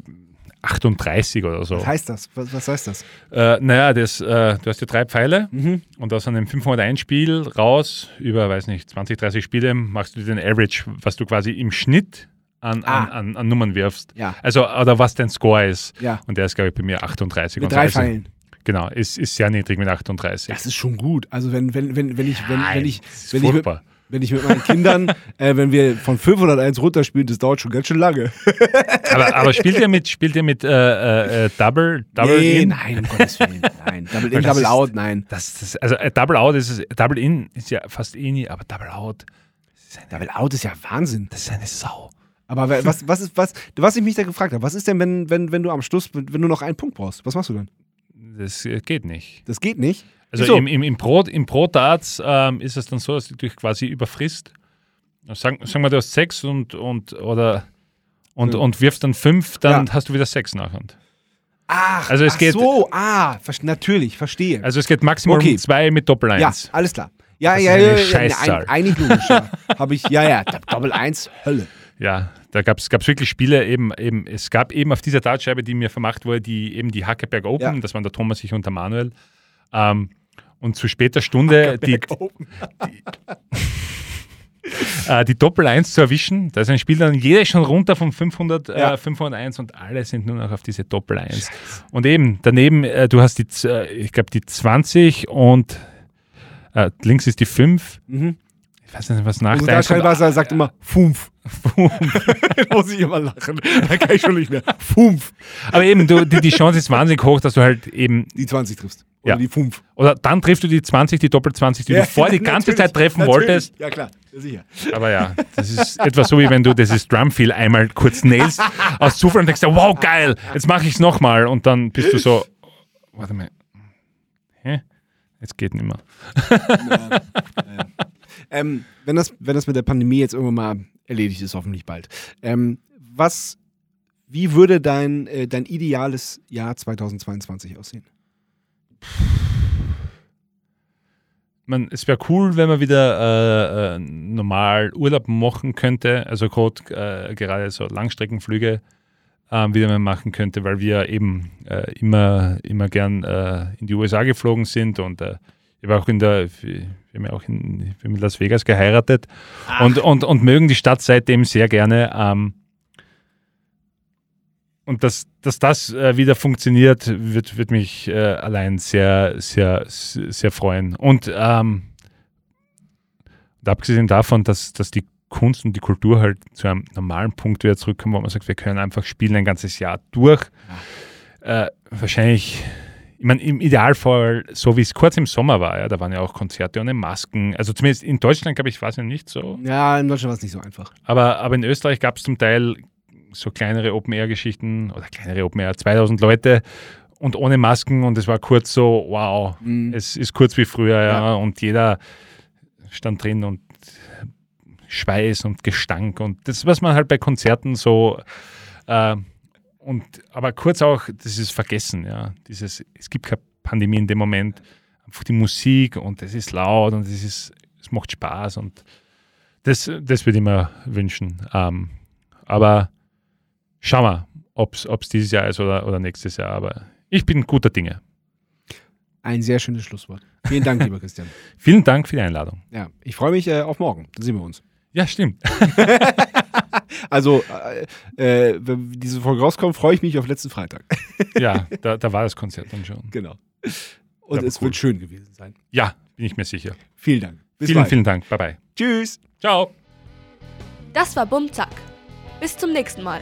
38 oder so. Was heißt das? Was, was heißt das? Äh, naja, das, äh, du hast ja drei Pfeile mhm. und aus einem 501-Spiel raus, über, weiß nicht, 20, 30 Spiele, machst du den Average, was du quasi im Schnitt an, ah. an, an, an, Nummern wirfst. Ja. Also, oder was dein Score ist. Ja. Und der ist, glaube ich, bei mir 38. Mit drei Pfeilen. Genau, ist, ist sehr niedrig mit 38. Das ist schon gut. Also wenn, wenn, wenn, wenn ich, wenn, Nein, wenn ich, wenn ich, mit, wenn ich mit meinen Kindern, äh, wenn wir von 501 runterspielen, das dauert schon ganz schön lange. aber, aber spielt ihr mit, spielt ihr mit äh, äh, Double, Double nee, In? Nein, um Gottes Willen, nein. Double In, Double ist, Out, nein. Das, das, also äh, Double Out ist Double In ist ja fast eh nie, aber Double Out. Double Out ist ja Wahnsinn. Das ist eine Sau. Aber was, was ist, was, was ich mich da gefragt habe, was ist denn, wenn, wenn, wenn du am Schluss, wenn du noch einen Punkt brauchst? Was machst du dann? Das äh, geht nicht. Das geht nicht? Also Wieso? im, im, im Pro, im Pro Darts ähm, ist es dann so, dass du dich quasi überfrisst. Sagen, sagen wir, du hast sechs und, und, oder, und, ja. und wirfst dann fünf, dann ja. hast du wieder sechs nachher. Ach, also es ach geht, so, ah, natürlich, verstehe. Also es geht maximal okay. um zwei mit Doppel 1. Ja, alles klar. Ja, ja, ja, ja, ein, eigentlich logisch. Ja. Habe ich, ja, ja, Doppel 1, Hölle. Ja, da gab es wirklich Spiele, eben, eben, es gab eben auf dieser Dartscheibe, die mir vermacht wurde, die eben die Hackeberg Open, ja. das waren der Thomas, ich und der Manuel. Ähm, und zu später Stunde die, die, äh, die Doppel 1 zu erwischen. Da ist ein Spiel dann jeder schon runter von 500, äh, ja. äh, 501 und alle sind nur noch auf diese Doppel 1. Und eben daneben, äh, du hast die, äh, ich glaube, die 20 und äh, links ist die 5. Mhm. Ich weiß nicht, was nach Und der Schreibwasser sagt immer Fünf. muss ich immer lachen. Da kann ich schon nicht mehr. Fünf. Aber eben, du, die, die Chance ist wahnsinnig hoch, dass du halt eben. Die 20 triffst. Oder ja. die 5. Oder dann triffst du die 20, die Doppel 20, die ja, du vorher die ganze Zeit treffen natürlich. wolltest. Ja, klar, sicher. Aber ja, das ist etwa so, wie wenn du dieses Drumfeel einmal kurz nailst, aus Zufall und denkst, wow, geil, jetzt mache ich es nochmal. Und dann bist du so, warte mal, hä? Jetzt geht nicht mehr. Ja. Ähm, wenn, das, wenn das mit der Pandemie jetzt irgendwann mal erledigt ist, hoffentlich bald. Ähm, was, wie würde dein, äh, dein ideales Jahr 2022 aussehen? Man, es wäre cool, wenn man wieder äh, äh, normal Urlaub machen könnte, also grad, äh, gerade so Langstreckenflüge äh, wieder mal machen könnte, weil wir eben äh, immer, immer gern in die USA geflogen sind und ich war auch in der, wir haben ja auch in, in Las Vegas geheiratet und, und, und mögen die Stadt seitdem sehr gerne. Ähm, und dass, dass das äh, wieder funktioniert, wird, wird mich äh, allein sehr, sehr, sehr freuen. Und, ähm, und abgesehen davon, dass, dass die Kunst und die Kultur halt zu einem normalen Punkt wieder zurückkommen, wo man sagt, wir können einfach spielen ein ganzes Jahr durch. Äh, wahrscheinlich, ich meine, im Idealfall, so wie es kurz im Sommer war, ja, da waren ja auch Konzerte ohne Masken. Also zumindest in Deutschland, glaube ich, war es ja nicht so. Ja, in Deutschland war es nicht so einfach. Aber, aber in Österreich gab es zum Teil so kleinere Open-Air-Geschichten oder kleinere Open-Air, 2000 Leute und ohne Masken und es war kurz so, wow, mhm. es ist kurz wie früher ja, ja. und jeder stand drin und Schweiß und Gestank und das, was man halt bei Konzerten so äh, und aber kurz auch, das ist Vergessen, ja, dieses, es gibt keine Pandemie in dem Moment, einfach die Musik und es ist laut und es ist, es macht Spaß und das, das würde ich mir wünschen. Ähm, aber Schauen wir, ob es dieses Jahr ist oder, oder nächstes Jahr. Aber ich bin guter Dinge. Ein sehr schönes Schlusswort. Vielen Dank, lieber Christian. Vielen Dank für die Einladung. Ja, ich freue mich äh, auf morgen. Dann sehen wir uns. Ja, stimmt. also, äh, äh, wenn diese Folge rauskommt, freue ich mich auf letzten Freitag. ja, da, da, war das Konzert dann schon. Genau. Und es cool. wird schön gewesen sein. Ja, bin ich mir sicher. Vielen Dank. Bis vielen, bald. vielen Dank. Bye bye. Tschüss. Ciao. Das war Bumzack. Bis zum nächsten Mal.